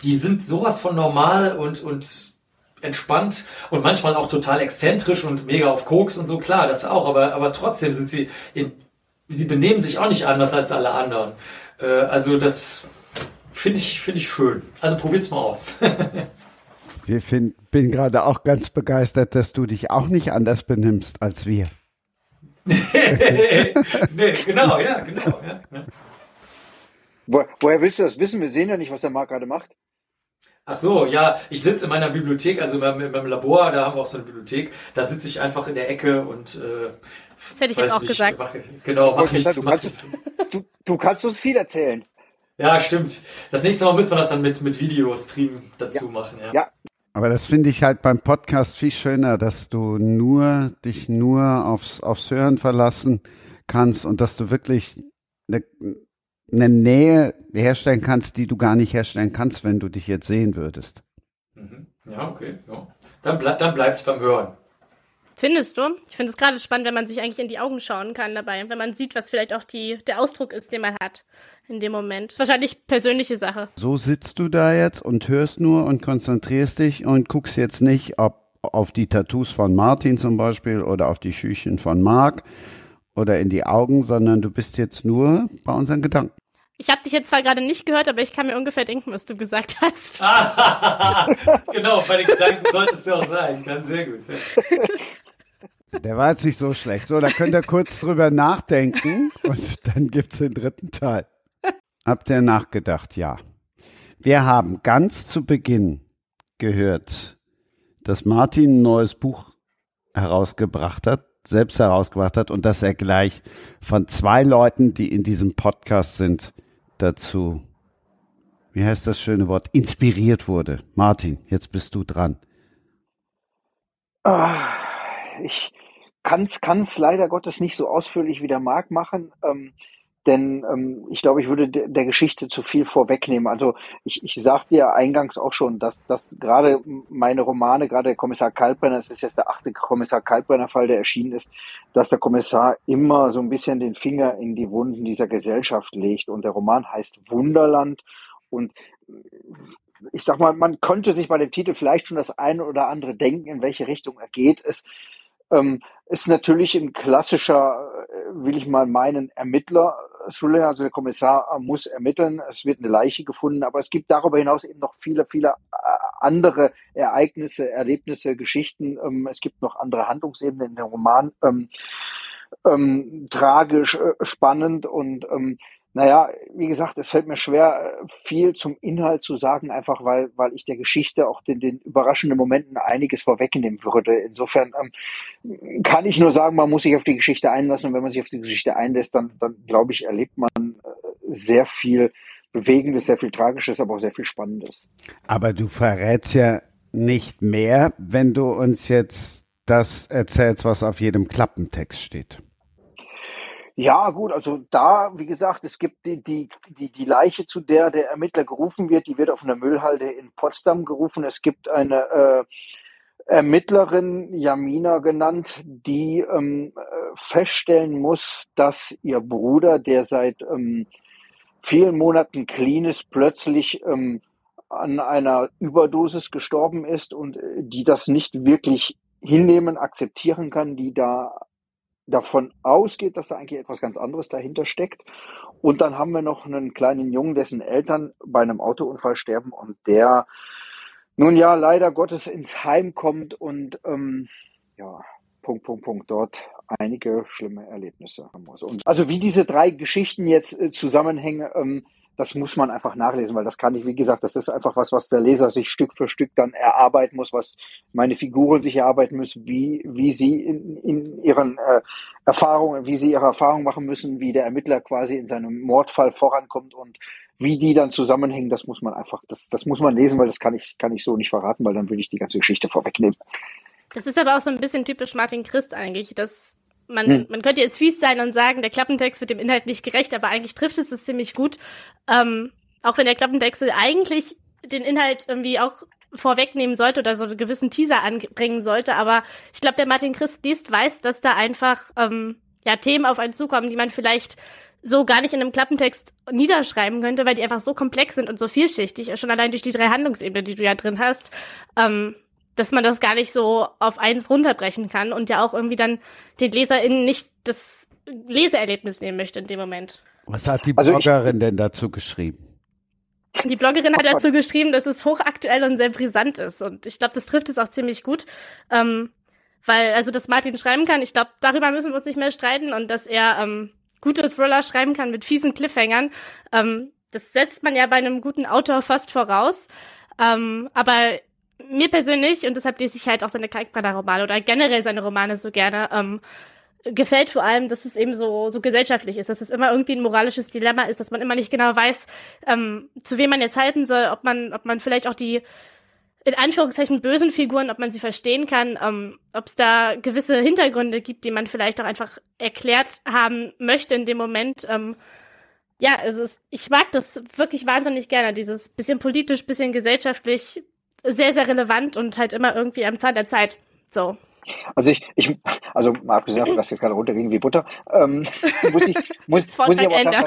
die sind sowas von normal und, und entspannt und manchmal auch total exzentrisch und mega auf Koks und so, klar, das auch, aber, aber trotzdem sind sie in, sie benehmen sich auch nicht anders als alle anderen. Äh, also das finde ich, finde ich schön. Also probiert's mal aus. wir find, bin gerade auch ganz begeistert, dass du dich auch nicht anders benimmst als wir. nee, genau, ja, genau. Ja, ja. Wo, woher willst du das wissen? Wir sehen ja nicht, was der Marc gerade macht. Ach so, ja, ich sitze in meiner Bibliothek, also in meinem, in meinem, Labor, da haben wir auch so eine Bibliothek. Da sitze ich einfach in der Ecke und äh, das hätte ich jetzt auch nicht, gesagt. Mach, genau, mach nichts. Du kannst, du, du kannst uns viel erzählen. Ja, stimmt. Das nächste Mal müssen wir das dann mit, mit Videostream dazu ja. machen. Ja. ja. Aber das finde ich halt beim Podcast viel schöner, dass du nur dich nur aufs, aufs Hören verlassen kannst und dass du wirklich eine, eine Nähe herstellen kannst, die du gar nicht herstellen kannst, wenn du dich jetzt sehen würdest. Mhm. Ja, okay. Ja. Dann, ble dann bleibt es beim Hören. Findest du? Ich finde es gerade spannend, wenn man sich eigentlich in die Augen schauen kann dabei, wenn man sieht, was vielleicht auch die, der Ausdruck ist, den man hat in dem Moment. Wahrscheinlich persönliche Sache. So sitzt du da jetzt und hörst nur und konzentrierst dich und guckst jetzt nicht, ob auf die Tattoos von Martin zum Beispiel oder auf die Schüchen von Marc oder in die Augen, sondern du bist jetzt nur bei unseren Gedanken. Ich habe dich jetzt zwar gerade nicht gehört, aber ich kann mir ungefähr denken, was du gesagt hast. genau, bei den Gedanken solltest du auch sein. Ganz sehr gut. Der war jetzt nicht so schlecht. So, da könnt ihr kurz drüber nachdenken und dann gibt's den dritten Teil. Habt ihr nachgedacht? Ja. Wir haben ganz zu Beginn gehört, dass Martin ein neues Buch herausgebracht hat, selbst herausgebracht hat und dass er gleich von zwei Leuten, die in diesem Podcast sind, dazu, wie heißt das schöne Wort, inspiriert wurde. Martin, jetzt bist du dran. Ah, ich kann es leider Gottes nicht so ausführlich wie der Marc machen. Ähm, denn ähm, ich glaube, ich würde de der Geschichte zu viel vorwegnehmen. Also ich, ich sagte ja eingangs auch schon, dass, dass gerade meine Romane, gerade der Kommissar Kaltbrenner, das ist jetzt der achte Kommissar Kaltbrenner-Fall, der erschienen ist, dass der Kommissar immer so ein bisschen den Finger in die Wunden dieser Gesellschaft legt. Und der Roman heißt Wunderland. Und ich sag mal, man könnte sich bei dem Titel vielleicht schon das eine oder andere denken, in welche Richtung er geht. Es ähm, ist natürlich ein klassischer, äh, will ich mal meinen, Ermittler Thriller, also der Kommissar muss ermitteln, es wird eine Leiche gefunden, aber es gibt darüber hinaus eben noch viele, viele äh, andere Ereignisse, Erlebnisse, Geschichten. Ähm, es gibt noch andere Handlungsebenen in dem Roman. Ähm, ähm, tragisch, äh, spannend und ähm, naja, wie gesagt, es fällt mir schwer, viel zum Inhalt zu sagen, einfach weil, weil ich der Geschichte auch den, den überraschenden Momenten einiges vorwegnehmen würde. Insofern ähm, kann ich nur sagen, man muss sich auf die Geschichte einlassen und wenn man sich auf die Geschichte einlässt, dann, dann glaube ich, erlebt man äh, sehr viel Bewegendes, sehr viel Tragisches, aber auch sehr viel Spannendes. Aber du verrätst ja nicht mehr, wenn du uns jetzt das erzählst, was auf jedem Klappentext steht. Ja, gut, also da, wie gesagt, es gibt die, die, die, die Leiche, zu der der Ermittler gerufen wird, die wird auf einer Müllhalde in Potsdam gerufen. Es gibt eine äh, Ermittlerin, Jamina genannt, die ähm, feststellen muss, dass ihr Bruder, der seit ähm, vielen Monaten clean ist, plötzlich ähm, an einer Überdosis gestorben ist und äh, die das nicht wirklich hinnehmen, akzeptieren kann, die da davon ausgeht, dass da eigentlich etwas ganz anderes dahinter steckt. Und dann haben wir noch einen kleinen Jungen, dessen Eltern bei einem Autounfall sterben und der nun ja leider Gottes ins Heim kommt und ähm, ja, Punkt, Punkt, Punkt, dort einige schlimme Erlebnisse haben muss. Und also wie diese drei Geschichten jetzt äh, zusammenhängen, ähm, das muss man einfach nachlesen, weil das kann ich, wie gesagt, das ist einfach was, was der Leser sich Stück für Stück dann erarbeiten muss, was meine Figuren sich erarbeiten müssen, wie, wie sie in, in ihren äh, Erfahrungen, wie sie ihre Erfahrungen machen müssen, wie der Ermittler quasi in seinem Mordfall vorankommt und wie die dann zusammenhängen, das muss man einfach, das, das muss man lesen, weil das kann ich, kann ich so nicht verraten, weil dann würde ich die ganze Geschichte vorwegnehmen. Das ist aber auch so ein bisschen typisch Martin Christ eigentlich, dass man, hm. man könnte jetzt fies sein und sagen, der Klappentext wird dem Inhalt nicht gerecht, aber eigentlich trifft es es ziemlich gut. Ähm, auch wenn der Klappentext eigentlich den Inhalt irgendwie auch vorwegnehmen sollte oder so einen gewissen Teaser anbringen sollte, aber ich glaube, der Martin Christ liest, weiß, dass da einfach ähm, ja Themen auf einen zukommen, die man vielleicht so gar nicht in einem Klappentext niederschreiben könnte, weil die einfach so komplex sind und so vielschichtig, schon allein durch die drei Handlungsebenen, die du ja drin hast. Ähm, dass man das gar nicht so auf eins runterbrechen kann und ja auch irgendwie dann den LeserInnen nicht das Leseerlebnis nehmen möchte in dem Moment. Was hat die Bloggerin also ich, denn dazu geschrieben? Die Bloggerin hat dazu geschrieben, dass es hochaktuell und sehr brisant ist. Und ich glaube, das trifft es auch ziemlich gut. Ähm, weil, also, dass Martin schreiben kann, ich glaube, darüber müssen wir uns nicht mehr streiten und dass er ähm, gute Thriller schreiben kann mit fiesen Cliffhangern. Ähm, das setzt man ja bei einem guten Autor fast voraus. Ähm, aber mir persönlich, und deshalb lese ich halt auch seine Kalkbrenner-Romane oder generell seine Romane so gerne, ähm, gefällt vor allem, dass es eben so, so gesellschaftlich ist, dass es immer irgendwie ein moralisches Dilemma ist, dass man immer nicht genau weiß, ähm, zu wem man jetzt halten soll, ob man, ob man vielleicht auch die in Anführungszeichen bösen Figuren, ob man sie verstehen kann, ähm, ob es da gewisse Hintergründe gibt, die man vielleicht auch einfach erklärt haben möchte in dem Moment. Ähm, ja, es ist, ich mag das wirklich wahnsinnig gerne, dieses bisschen politisch, bisschen gesellschaftlich, sehr, sehr relevant und halt immer irgendwie am Zahn der Zeit. So. Also ich, ich, also mal abgesehen davon, dass jetzt gerade runterging wie Butter, ähm, muss ich, muss, muss ich aber sagen,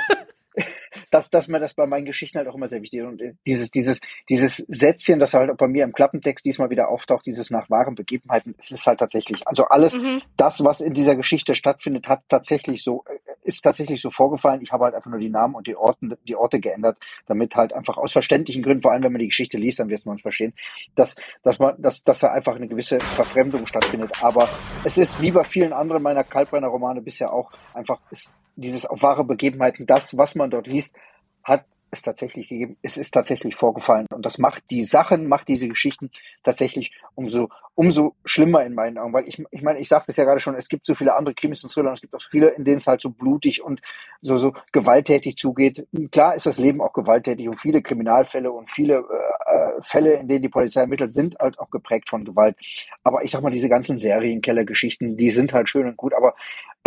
dass, dass mir das bei meinen Geschichten halt auch immer sehr wichtig ist. Und äh, dieses, dieses, dieses Sätzchen, das halt auch bei mir im Klappentext diesmal wieder auftaucht, dieses nach wahren Begebenheiten, es ist halt tatsächlich, also alles, mhm. das, was in dieser Geschichte stattfindet, hat tatsächlich so, äh, ist tatsächlich so vorgefallen. Ich habe halt einfach nur die Namen und die Orten, die Orte geändert, damit halt einfach aus verständlichen Gründen, vor allem wenn man die Geschichte liest, dann wird man es verstehen, dass, dass man, dass, dass da einfach eine gewisse Verfremdung stattfindet. Aber es ist wie bei vielen anderen meiner Kaltbrenner Romane bisher auch einfach, es dieses auf wahre Begebenheiten, das, was man dort liest, hat es tatsächlich gegeben, es ist tatsächlich vorgefallen. Und das macht die Sachen, macht diese Geschichten tatsächlich umso, umso schlimmer in meinen Augen. Weil ich, ich meine, ich sagte es ja gerade schon, es gibt so viele andere Krimis und Thriller und es gibt auch so viele, in denen es halt so blutig und so, so gewalttätig zugeht. Klar ist das Leben auch gewalttätig und viele Kriminalfälle und viele äh, Fälle, in denen die Polizei ermittelt, sind halt auch geprägt von Gewalt. Aber ich sag mal, diese ganzen Serienkellergeschichten, die sind halt schön und gut, aber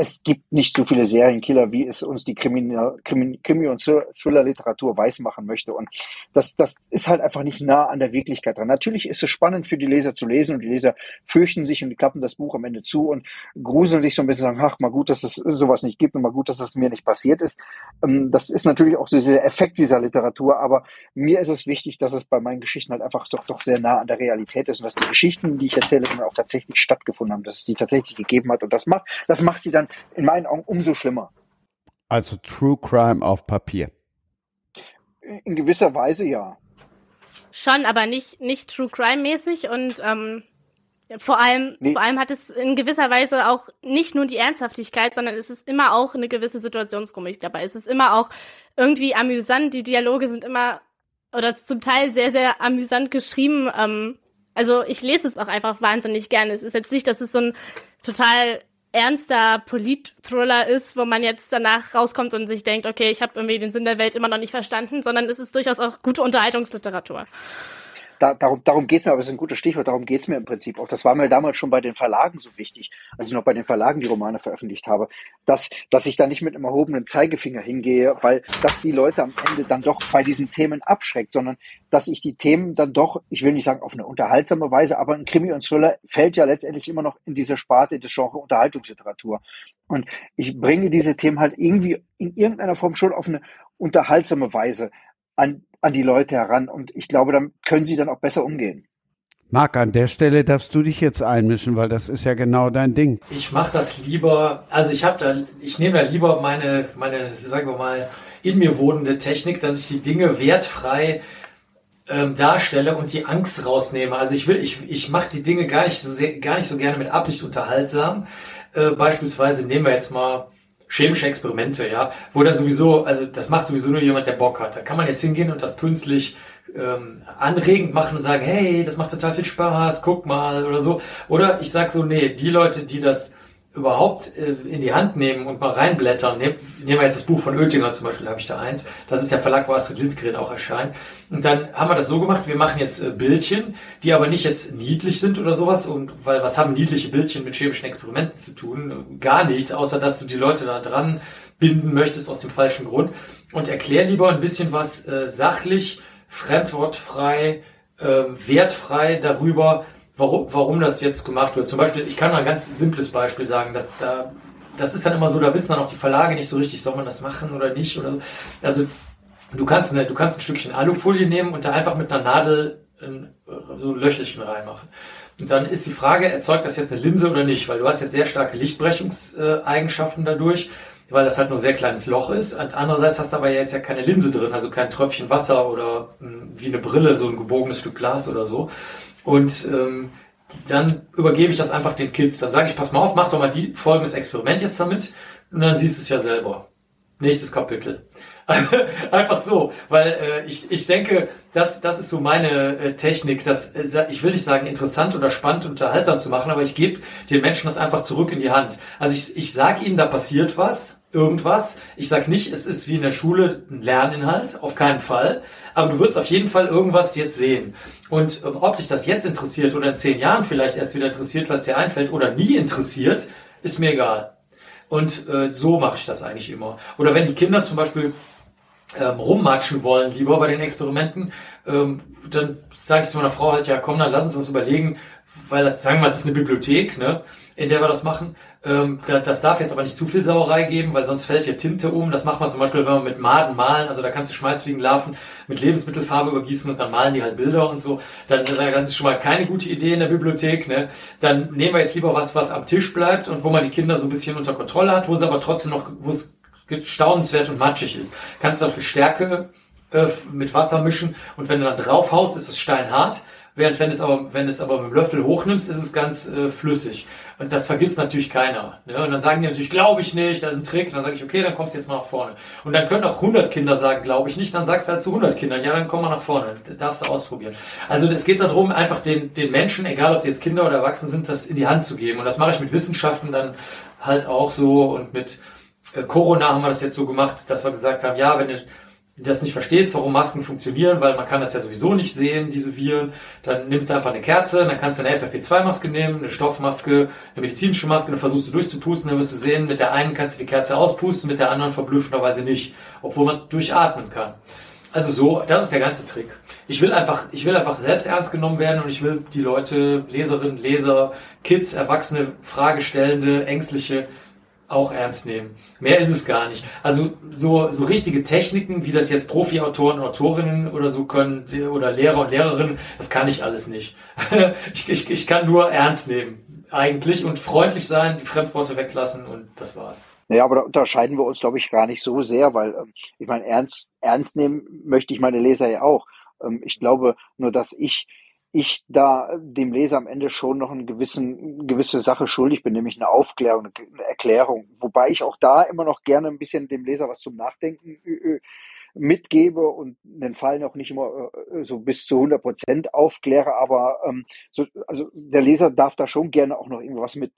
es gibt nicht so viele Serienkiller, wie es uns die Krimi, Krimi, und Thriller-Literatur weismachen möchte. Und das, das ist halt einfach nicht nah an der Wirklichkeit dran. Natürlich ist es spannend für die Leser zu lesen und die Leser fürchten sich und klappen das Buch am Ende zu und gruseln sich so ein bisschen sagen, ach, mal gut, dass es sowas nicht gibt und mal gut, dass es mir nicht passiert ist. Ähm, das ist natürlich auch dieser Effekt dieser Literatur, aber mir ist es wichtig, dass es bei meinen Geschichten halt einfach doch, doch sehr nah an der Realität ist und dass die Geschichten, die ich erzähle, auch tatsächlich stattgefunden haben, dass es die tatsächlich gegeben hat und das macht, das macht sie dann in meinen Augen umso schlimmer. Also True Crime auf Papier. In gewisser Weise ja. Schon, aber nicht, nicht True Crime mäßig und ähm, vor allem, nee. vor allem hat es in gewisser Weise auch nicht nur die Ernsthaftigkeit, sondern es ist immer auch eine gewisse Situationskomik dabei. Es ist immer auch irgendwie amüsant. Die Dialoge sind immer oder zum Teil sehr, sehr amüsant geschrieben. Ähm, also ich lese es auch einfach wahnsinnig gerne. Es ist jetzt nicht, dass es so ein total ernster Polit-Thriller ist, wo man jetzt danach rauskommt und sich denkt, okay, ich habe irgendwie den Sinn der Welt immer noch nicht verstanden, sondern es ist durchaus auch gute Unterhaltungsliteratur da, darum, darum geht es mir, aber es ist ein gutes Stichwort, darum geht es mir im Prinzip auch. Das war mir damals schon bei den Verlagen so wichtig, als ich noch bei den Verlagen die Romane veröffentlicht habe, dass, dass ich da nicht mit einem erhobenen Zeigefinger hingehe, weil das die Leute am Ende dann doch bei diesen Themen abschreckt, sondern dass ich die Themen dann doch, ich will nicht sagen auf eine unterhaltsame Weise, aber ein Krimi und Thriller fällt ja letztendlich immer noch in diese Sparte des Genre Unterhaltungsliteratur. Und ich bringe diese Themen halt irgendwie in irgendeiner Form schon auf eine unterhaltsame Weise an an die Leute heran. Und ich glaube, dann können sie dann auch besser umgehen. Marc, an der Stelle darfst du dich jetzt einmischen, weil das ist ja genau dein Ding. Ich mache das lieber, also ich habe da, ich nehme da lieber meine, meine, sagen wir mal, in mir wohnende Technik, dass ich die Dinge wertfrei ähm, darstelle und die Angst rausnehme. Also ich will, ich, ich mache die Dinge gar nicht so sehr, gar nicht so gerne mit Absicht unterhaltsam. Äh, beispielsweise nehmen wir jetzt mal chemische Experimente, ja, wo dann sowieso, also das macht sowieso nur jemand, der Bock hat. Da kann man jetzt hingehen und das künstlich ähm, anregend machen und sagen, hey, das macht total viel Spaß, guck mal oder so. Oder ich sag so, nee, die Leute, die das überhaupt äh, in die Hand nehmen und mal reinblättern. Nehm, nehmen wir jetzt das Buch von Oettinger zum Beispiel, habe ich da eins. Das ist der Verlag, wo Astrid Lindgren auch erscheint. Und dann haben wir das so gemacht, wir machen jetzt äh, Bildchen, die aber nicht jetzt niedlich sind oder sowas. Und weil was haben niedliche Bildchen mit chemischen Experimenten zu tun? Gar nichts, außer dass du die Leute da dran binden möchtest aus dem falschen Grund. Und erklär lieber ein bisschen was äh, sachlich, fremdwortfrei, äh, wertfrei darüber, warum, warum das jetzt gemacht wird. Zum Beispiel, ich kann mal ein ganz simples Beispiel sagen, dass da, das ist dann immer so, da wissen dann auch die Verlage nicht so richtig, soll man das machen oder nicht oder, also, du kannst eine, du kannst ein Stückchen Alufolie nehmen und da einfach mit einer Nadel ein, so ein Löchelchen reinmachen. Und dann ist die Frage, erzeugt das jetzt eine Linse oder nicht? Weil du hast jetzt sehr starke Lichtbrechungseigenschaften dadurch, weil das halt nur ein sehr kleines Loch ist. Und andererseits hast du aber jetzt ja keine Linse drin, also kein Tröpfchen Wasser oder wie eine Brille, so ein gebogenes Stück Glas oder so. Und ähm, dann übergebe ich das einfach den Kids. Dann sage ich, pass mal auf, mach doch mal die folgendes Experiment jetzt damit und dann siehst du es ja selber. Nächstes Kapitel. einfach so, weil äh, ich, ich denke, das, das ist so meine äh, Technik, das, äh, ich will nicht sagen interessant oder spannend und unterhaltsam zu machen, aber ich gebe den Menschen das einfach zurück in die Hand. Also ich, ich sage ihnen, da passiert was, irgendwas. Ich sag nicht, es ist wie in der Schule ein Lerninhalt, auf keinen Fall. Aber du wirst auf jeden Fall irgendwas jetzt sehen. Und ähm, ob dich das jetzt interessiert oder in zehn Jahren vielleicht erst wieder interessiert, weil es dir einfällt, oder nie interessiert, ist mir egal. Und äh, so mache ich das eigentlich immer. Oder wenn die Kinder zum Beispiel ähm, rummatschen wollen, lieber bei den Experimenten, ähm, dann sage ich zu meiner Frau halt, ja komm, dann lass uns was überlegen, weil das, sagen wir mal, es ist eine Bibliothek, ne? in der wir das machen. Ähm, das darf jetzt aber nicht zu viel Sauerei geben, weil sonst fällt hier Tinte um. Das macht man zum Beispiel, wenn man mit Maden malen, also da kannst du Schmeißfliegenlarven mit Lebensmittelfarbe übergießen und dann malen die halt Bilder und so. Dann das ist schon mal keine gute Idee in der Bibliothek. Ne? Dann nehmen wir jetzt lieber was, was am Tisch bleibt und wo man die Kinder so ein bisschen unter Kontrolle hat, wo es aber trotzdem noch, wo es staunenswert und matschig ist. Kannst du dafür Stärke äh, mit Wasser mischen und wenn du dann drauf haust, ist es steinhart. Während wenn es aber, wenn es aber mit dem Löffel hochnimmst, ist es ganz äh, flüssig. Und das vergisst natürlich keiner. Ne? Und dann sagen die natürlich, glaube ich nicht, das ist ein Trick. Und dann sage ich, okay, dann kommst du jetzt mal nach vorne. Und dann können auch 100 Kinder sagen, glaube ich nicht. Dann sagst du halt zu 100 Kindern, ja, dann komm mal nach vorne. Das darfst du ausprobieren. Also es geht darum, einfach den, den Menschen, egal ob sie jetzt Kinder oder Erwachsene sind, das in die Hand zu geben. Und das mache ich mit Wissenschaften dann halt auch so. Und mit äh, Corona haben wir das jetzt so gemacht, dass wir gesagt haben, ja, wenn du das nicht verstehst, warum Masken funktionieren, weil man kann das ja sowieso nicht sehen, diese Viren, dann nimmst du einfach eine Kerze, dann kannst du eine FFP2-Maske nehmen, eine Stoffmaske, eine medizinische Maske, dann versuchst du durchzupusten, dann wirst du sehen, mit der einen kannst du die Kerze auspusten, mit der anderen verblüffenderweise nicht, obwohl man durchatmen kann. Also so, das ist der ganze Trick. Ich will einfach, ich will einfach selbst ernst genommen werden und ich will die Leute, Leserinnen, Leser, Kids, Erwachsene, Fragestellende, Ängstliche auch ernst nehmen. Mehr ist es gar nicht. Also so, so richtige Techniken, wie das jetzt Profi-Autoren und Autorinnen oder so können, oder Lehrer und Lehrerinnen, das kann ich alles nicht. ich, ich, ich kann nur ernst nehmen, eigentlich, und freundlich sein, die Fremdworte weglassen und das war's. Ja, aber da unterscheiden wir uns, glaube ich, gar nicht so sehr, weil ähm, ich meine, ernst, ernst nehmen möchte ich meine Leser ja auch. Ähm, ich glaube nur, dass ich ich da dem Leser am Ende schon noch eine gewissen, gewisse Sache schuldig bin, nämlich eine Aufklärung, eine Erklärung. Wobei ich auch da immer noch gerne ein bisschen dem Leser was zum Nachdenken äh, äh, mitgebe und den Fall noch nicht immer äh, so bis zu 100 Prozent aufkläre, aber ähm, so, also der Leser darf da schon gerne auch noch irgendwas mit,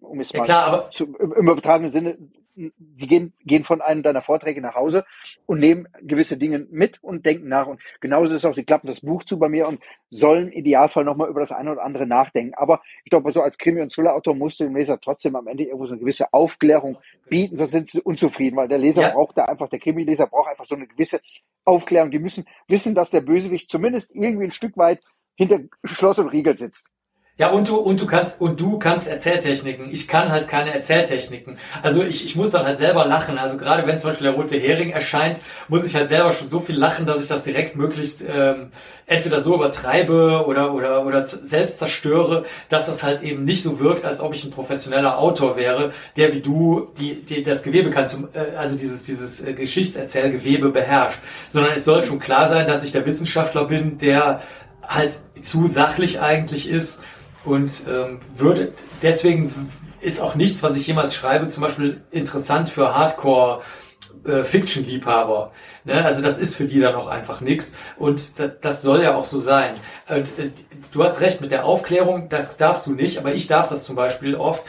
um es ja, mal klar, zu, im, im übertragenen Sinne die gehen, gehen von einem deiner Vorträge nach Hause und nehmen gewisse Dinge mit und denken nach. Und genauso ist es auch, sie klappen das Buch zu bei mir und sollen im Idealfall nochmal über das eine oder andere nachdenken. Aber ich glaube, so als Krimi- und Thriller-Autor musst du dem Leser trotzdem am Ende irgendwo so eine gewisse Aufklärung bieten, sonst sind sie unzufrieden, weil der Leser ja. braucht da einfach, der Krimi-Leser braucht einfach so eine gewisse Aufklärung. Die müssen wissen, dass der Bösewicht zumindest irgendwie ein Stück weit hinter Schloss und Riegel sitzt. Ja, und du, und du kannst, und du kannst Erzähltechniken. Ich kann halt keine Erzähltechniken. Also ich, ich muss dann halt selber lachen. Also gerade wenn zum Beispiel der rote Hering erscheint, muss ich halt selber schon so viel lachen, dass ich das direkt möglichst ähm, entweder so übertreibe oder, oder, oder selbst zerstöre, dass das halt eben nicht so wirkt, als ob ich ein professioneller Autor wäre, der wie du die, die das Gewebe kann, zum, äh, also dieses, dieses äh, Geschichtserzählgewebe beherrscht. Sondern es soll schon klar sein, dass ich der Wissenschaftler bin, der halt zu sachlich eigentlich ist und ähm, würde deswegen ist auch nichts, was ich jemals schreibe, zum Beispiel interessant für Hardcore äh, Fiction-Liebhaber. Ne? Also das ist für die dann auch einfach nichts und das, soll ja auch so sein. Äh, du hast recht mit der Aufklärung, das darfst du nicht, aber ich darf das zum Beispiel oft,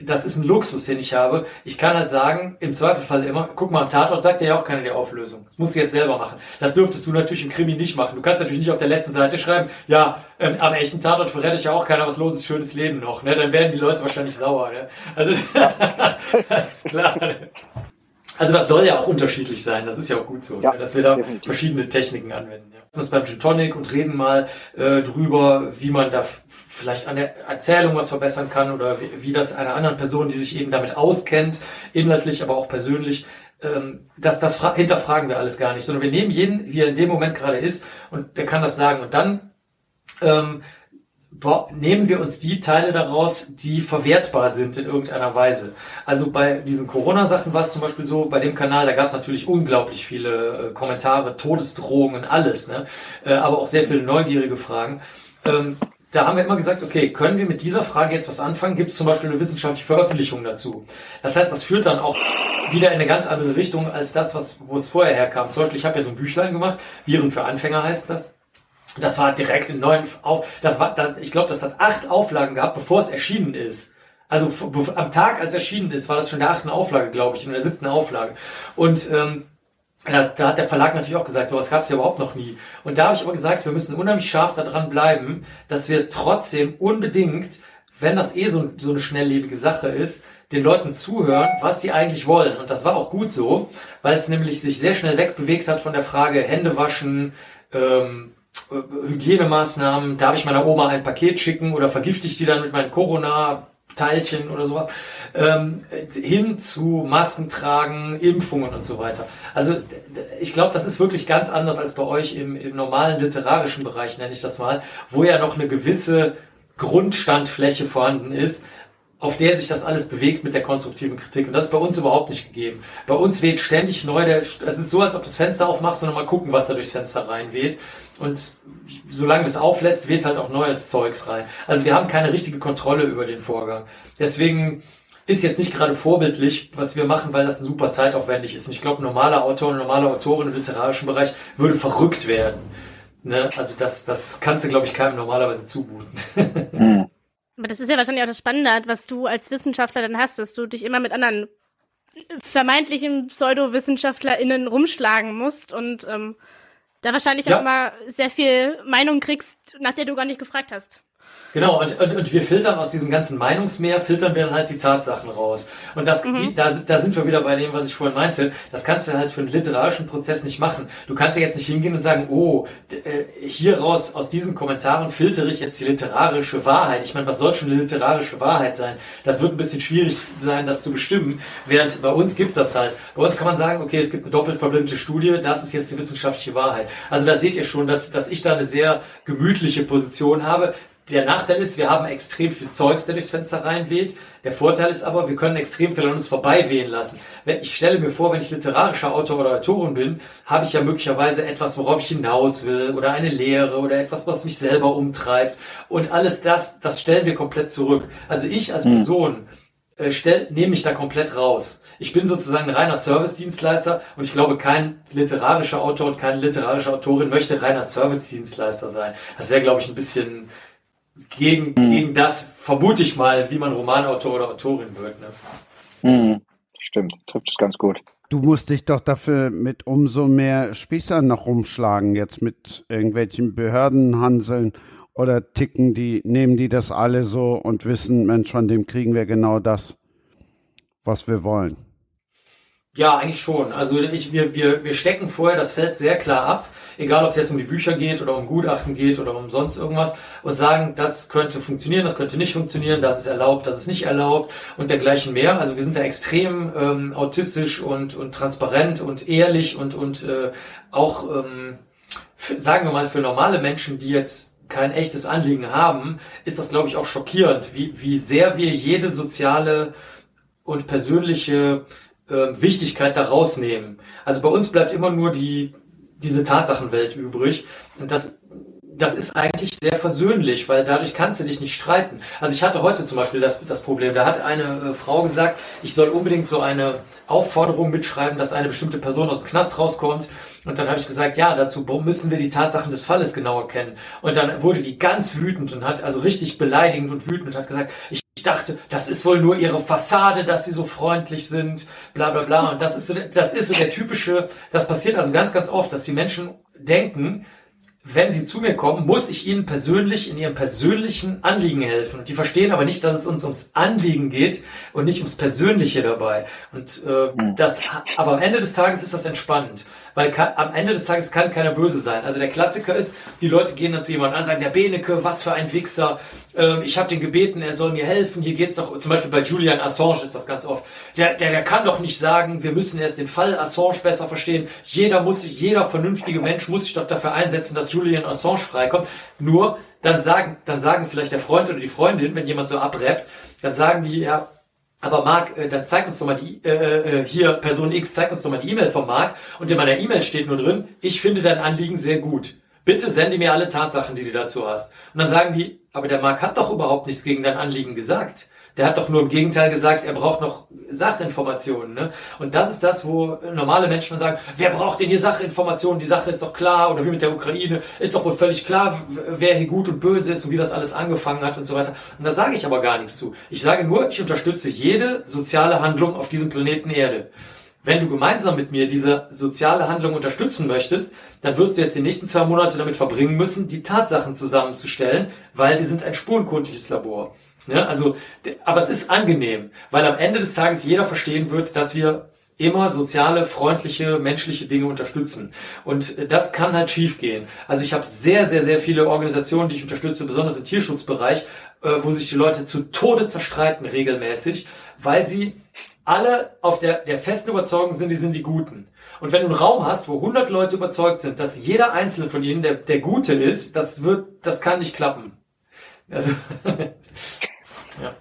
das ist ein Luxus, den ich habe. Ich kann halt sagen, im Zweifelfall immer, guck mal, am Tatort sagt dir ja auch keiner die Auflösung. Das musst du jetzt selber machen. Das dürftest du natürlich im Krimi nicht machen. Du kannst natürlich nicht auf der letzten Seite schreiben, ja, ähm, am echten Tatort verrät euch ja auch keiner was los ist, schönes Leben noch. Ne? Dann werden die Leute wahrscheinlich sauer. Ne? Also, das ist klar. Ne? Also das soll ja auch unterschiedlich sein, das ist ja auch gut so, ja, ne? dass wir da definitiv. verschiedene Techniken anwenden. Uns beim Gin Tonic und reden mal äh, drüber, wie man da vielleicht an der Erzählung was verbessern kann oder wie, wie das einer anderen Person, die sich eben damit auskennt, inhaltlich, aber auch persönlich, ähm, das, das hinterfragen wir alles gar nicht, sondern wir nehmen jeden, wie er in dem Moment gerade ist und der kann das sagen und dann ähm, nehmen wir uns die Teile daraus, die verwertbar sind in irgendeiner Weise. Also bei diesen Corona-Sachen war es zum Beispiel so, bei dem Kanal, da gab es natürlich unglaublich viele äh, Kommentare, Todesdrohungen, alles, ne? Äh, aber auch sehr viele neugierige Fragen. Ähm, da haben wir immer gesagt, okay, können wir mit dieser Frage jetzt was anfangen? Gibt es zum Beispiel eine wissenschaftliche Veröffentlichung dazu? Das heißt, das führt dann auch wieder in eine ganz andere Richtung als das, was, wo es vorher herkam. Zum Beispiel, ich habe ja so ein Büchlein gemacht, Viren für Anfänger heißt das. Das war direkt in neun auf. Das war, das, ich glaube, das hat acht Auflagen gehabt, bevor es erschienen ist. Also am Tag, als erschienen ist, war das schon der achten Auflage, glaube ich, in der siebten Auflage. Und ähm, da, da hat der Verlag natürlich auch gesagt, sowas gab es ja überhaupt noch nie. Und da habe ich aber gesagt, wir müssen unheimlich scharf daran bleiben, dass wir trotzdem unbedingt, wenn das eh so, so eine schnelllebige Sache ist, den Leuten zuhören, was sie eigentlich wollen. Und das war auch gut so, weil es nämlich sich sehr schnell wegbewegt hat von der Frage Hände waschen, ähm, Hygienemaßnahmen, darf ich meiner Oma ein Paket schicken oder vergifte ich die dann mit meinen Corona-Teilchen oder sowas, ähm, hin zu Masken tragen, Impfungen und so weiter. Also ich glaube, das ist wirklich ganz anders als bei euch im, im normalen literarischen Bereich, nenne ich das mal, wo ja noch eine gewisse Grundstandfläche vorhanden ist, auf der sich das alles bewegt mit der konstruktiven Kritik. Und das ist bei uns überhaupt nicht gegeben. Bei uns weht ständig neu der, es ist so, als ob du das Fenster aufmachst und mal gucken, was da durchs Fenster reinweht. Und solange das auflässt, weht halt auch neues Zeugs rein. Also wir haben keine richtige Kontrolle über den Vorgang. Deswegen ist jetzt nicht gerade vorbildlich, was wir machen, weil das super zeitaufwendig ist. Und ich glaube, ein normaler Autor, eine normale Autorin im literarischen Bereich würde verrückt werden. Ne? Also das, das kannst du, glaube ich, keinem normalerweise zumuten. Hm. Aber das ist ja wahrscheinlich auch das Spannende, was du als Wissenschaftler dann hast, dass du dich immer mit anderen vermeintlichen PseudowissenschaftlerInnen rumschlagen musst und ähm, da wahrscheinlich ja. auch immer sehr viel Meinung kriegst, nach der du gar nicht gefragt hast. Genau, und, und, und wir filtern aus diesem ganzen Meinungsmeer, filtern wir dann halt die Tatsachen raus. Und das, mhm. da, da sind wir wieder bei dem, was ich vorhin meinte. Das kannst du halt für einen literarischen Prozess nicht machen. Du kannst ja jetzt nicht hingehen und sagen, oh, äh, hier raus, aus diesen Kommentaren filtere ich jetzt die literarische Wahrheit. Ich meine, was soll schon eine literarische Wahrheit sein? Das wird ein bisschen schwierig sein, das zu bestimmen. Während bei uns gibt's das halt. Bei uns kann man sagen, okay, es gibt eine doppelt verblindete Studie, das ist jetzt die wissenschaftliche Wahrheit. Also da seht ihr schon, dass, dass ich da eine sehr gemütliche Position habe. Der Nachteil ist, wir haben extrem viel Zeugs, der durchs Fenster reinweht. Der Vorteil ist aber, wir können extrem viel an uns vorbei wehen lassen. Ich stelle mir vor, wenn ich literarischer Autor oder Autorin bin, habe ich ja möglicherweise etwas, worauf ich hinaus will oder eine Lehre oder etwas, was mich selber umtreibt. Und alles das, das stellen wir komplett zurück. Also ich als hm. Person äh, stell, nehme mich da komplett raus. Ich bin sozusagen ein reiner Service-Dienstleister und ich glaube, kein literarischer Autor und keine literarische Autorin möchte reiner Service-Dienstleister sein. Das wäre, glaube ich, ein bisschen gegen, mhm. gegen das, vermute ich mal, wie man Romanautor oder Autorin wird. Ne? Mhm. Stimmt, trifft es ganz gut. Du musst dich doch dafür mit umso mehr Spießern noch rumschlagen, jetzt mit irgendwelchen Behördenhanseln oder ticken die, nehmen die das alle so und wissen, Mensch, von dem kriegen wir genau das, was wir wollen. Ja, eigentlich schon. Also ich, wir, wir, wir stecken vorher das Feld sehr klar ab, egal ob es jetzt um die Bücher geht oder um Gutachten geht oder um sonst irgendwas und sagen, das könnte funktionieren, das könnte nicht funktionieren, das ist erlaubt, das ist nicht erlaubt und dergleichen mehr. Also wir sind da extrem ähm, autistisch und, und transparent und ehrlich und, und äh, auch, ähm, sagen wir mal, für normale Menschen, die jetzt kein echtes Anliegen haben, ist das, glaube ich, auch schockierend, wie, wie sehr wir jede soziale und persönliche äh, Wichtigkeit da rausnehmen. Also bei uns bleibt immer nur die, diese Tatsachenwelt übrig. Und das, das ist eigentlich sehr versöhnlich, weil dadurch kannst du dich nicht streiten. Also ich hatte heute zum Beispiel das, das Problem, da hat eine äh, Frau gesagt, ich soll unbedingt so eine Aufforderung mitschreiben, dass eine bestimmte Person aus dem Knast rauskommt. Und dann habe ich gesagt, ja, dazu müssen wir die Tatsachen des Falles genauer kennen. Und dann wurde die ganz wütend und hat also richtig beleidigend und wütend und hat gesagt, ich dachte, das ist wohl nur ihre Fassade, dass sie so freundlich sind, bla bla bla. Und das ist so, das ist so der typische, das passiert also ganz, ganz oft, dass die Menschen denken, wenn sie zu mir kommen, muss ich ihnen persönlich in ihrem persönlichen Anliegen helfen. Und die verstehen aber nicht, dass es uns ums Anliegen geht und nicht ums Persönliche dabei. Und äh, hm. das, aber am Ende des Tages ist das entspannend, weil kann, am Ende des Tages kann keiner böse sein. Also der Klassiker ist, die Leute gehen dann zu jemandem an, sagen, der Beneke, was für ein Wichser, ähm, ich habe den gebeten, er soll mir helfen. Hier geht's doch, zum Beispiel bei Julian Assange ist das ganz oft. Der, der, der kann doch nicht sagen, wir müssen erst den Fall Assange besser verstehen. Jeder muss sich, jeder vernünftige Mensch muss sich doch dafür einsetzen, dass Julian Assange freikommt. Nur dann sagen, dann sagen vielleicht der Freund oder die Freundin, wenn jemand so abrappt, dann sagen die, ja, aber Marc, äh, dann zeig uns doch mal die, äh, äh, hier, Person X, zeig uns doch mal die E-Mail von Marc. Und in meiner E-Mail steht nur drin, ich finde dein Anliegen sehr gut. Bitte sende mir alle Tatsachen, die du dazu hast. Und dann sagen die, aber der Marc hat doch überhaupt nichts gegen dein Anliegen gesagt. Der hat doch nur im Gegenteil gesagt, er braucht noch Sachinformationen. Ne? Und das ist das, wo normale Menschen sagen, wer braucht denn hier Sachinformationen? Die Sache ist doch klar. Oder wie mit der Ukraine, ist doch wohl völlig klar, wer hier gut und böse ist und wie das alles angefangen hat und so weiter. Und da sage ich aber gar nichts zu. Ich sage nur, ich unterstütze jede soziale Handlung auf diesem Planeten Erde. Wenn du gemeinsam mit mir diese soziale Handlung unterstützen möchtest, dann wirst du jetzt die nächsten zwei Monate damit verbringen müssen, die Tatsachen zusammenzustellen, weil wir sind ein spurenkundliches Labor. Ja, also, aber es ist angenehm, weil am Ende des Tages jeder verstehen wird, dass wir immer soziale, freundliche, menschliche Dinge unterstützen. Und das kann halt schiefgehen. Also ich habe sehr, sehr, sehr viele Organisationen, die ich unterstütze, besonders im Tierschutzbereich, äh, wo sich die Leute zu Tode zerstreiten regelmäßig, weil sie alle auf der, der festen Überzeugung sind, die sind die Guten. Und wenn du einen Raum hast, wo 100 Leute überzeugt sind, dass jeder einzelne von ihnen der, der Gute ist, das wird, das kann nicht klappen. Also, ja.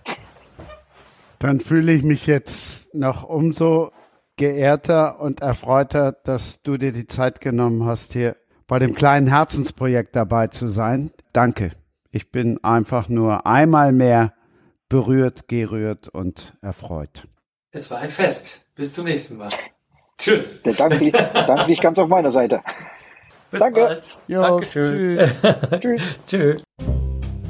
Dann fühle ich mich jetzt noch umso geehrter und erfreuter, dass du dir die Zeit genommen hast, hier bei dem kleinen Herzensprojekt dabei zu sein. Danke. Ich bin einfach nur einmal mehr berührt, gerührt und erfreut. Es war ein Fest. Bis zum nächsten Mal. Tschüss. Der Dank, liegt, Dank liegt ganz auf meiner Seite. Bis Danke. Bald. Jo, Dankeschön. Tschüss. Tschüss. Tschüss.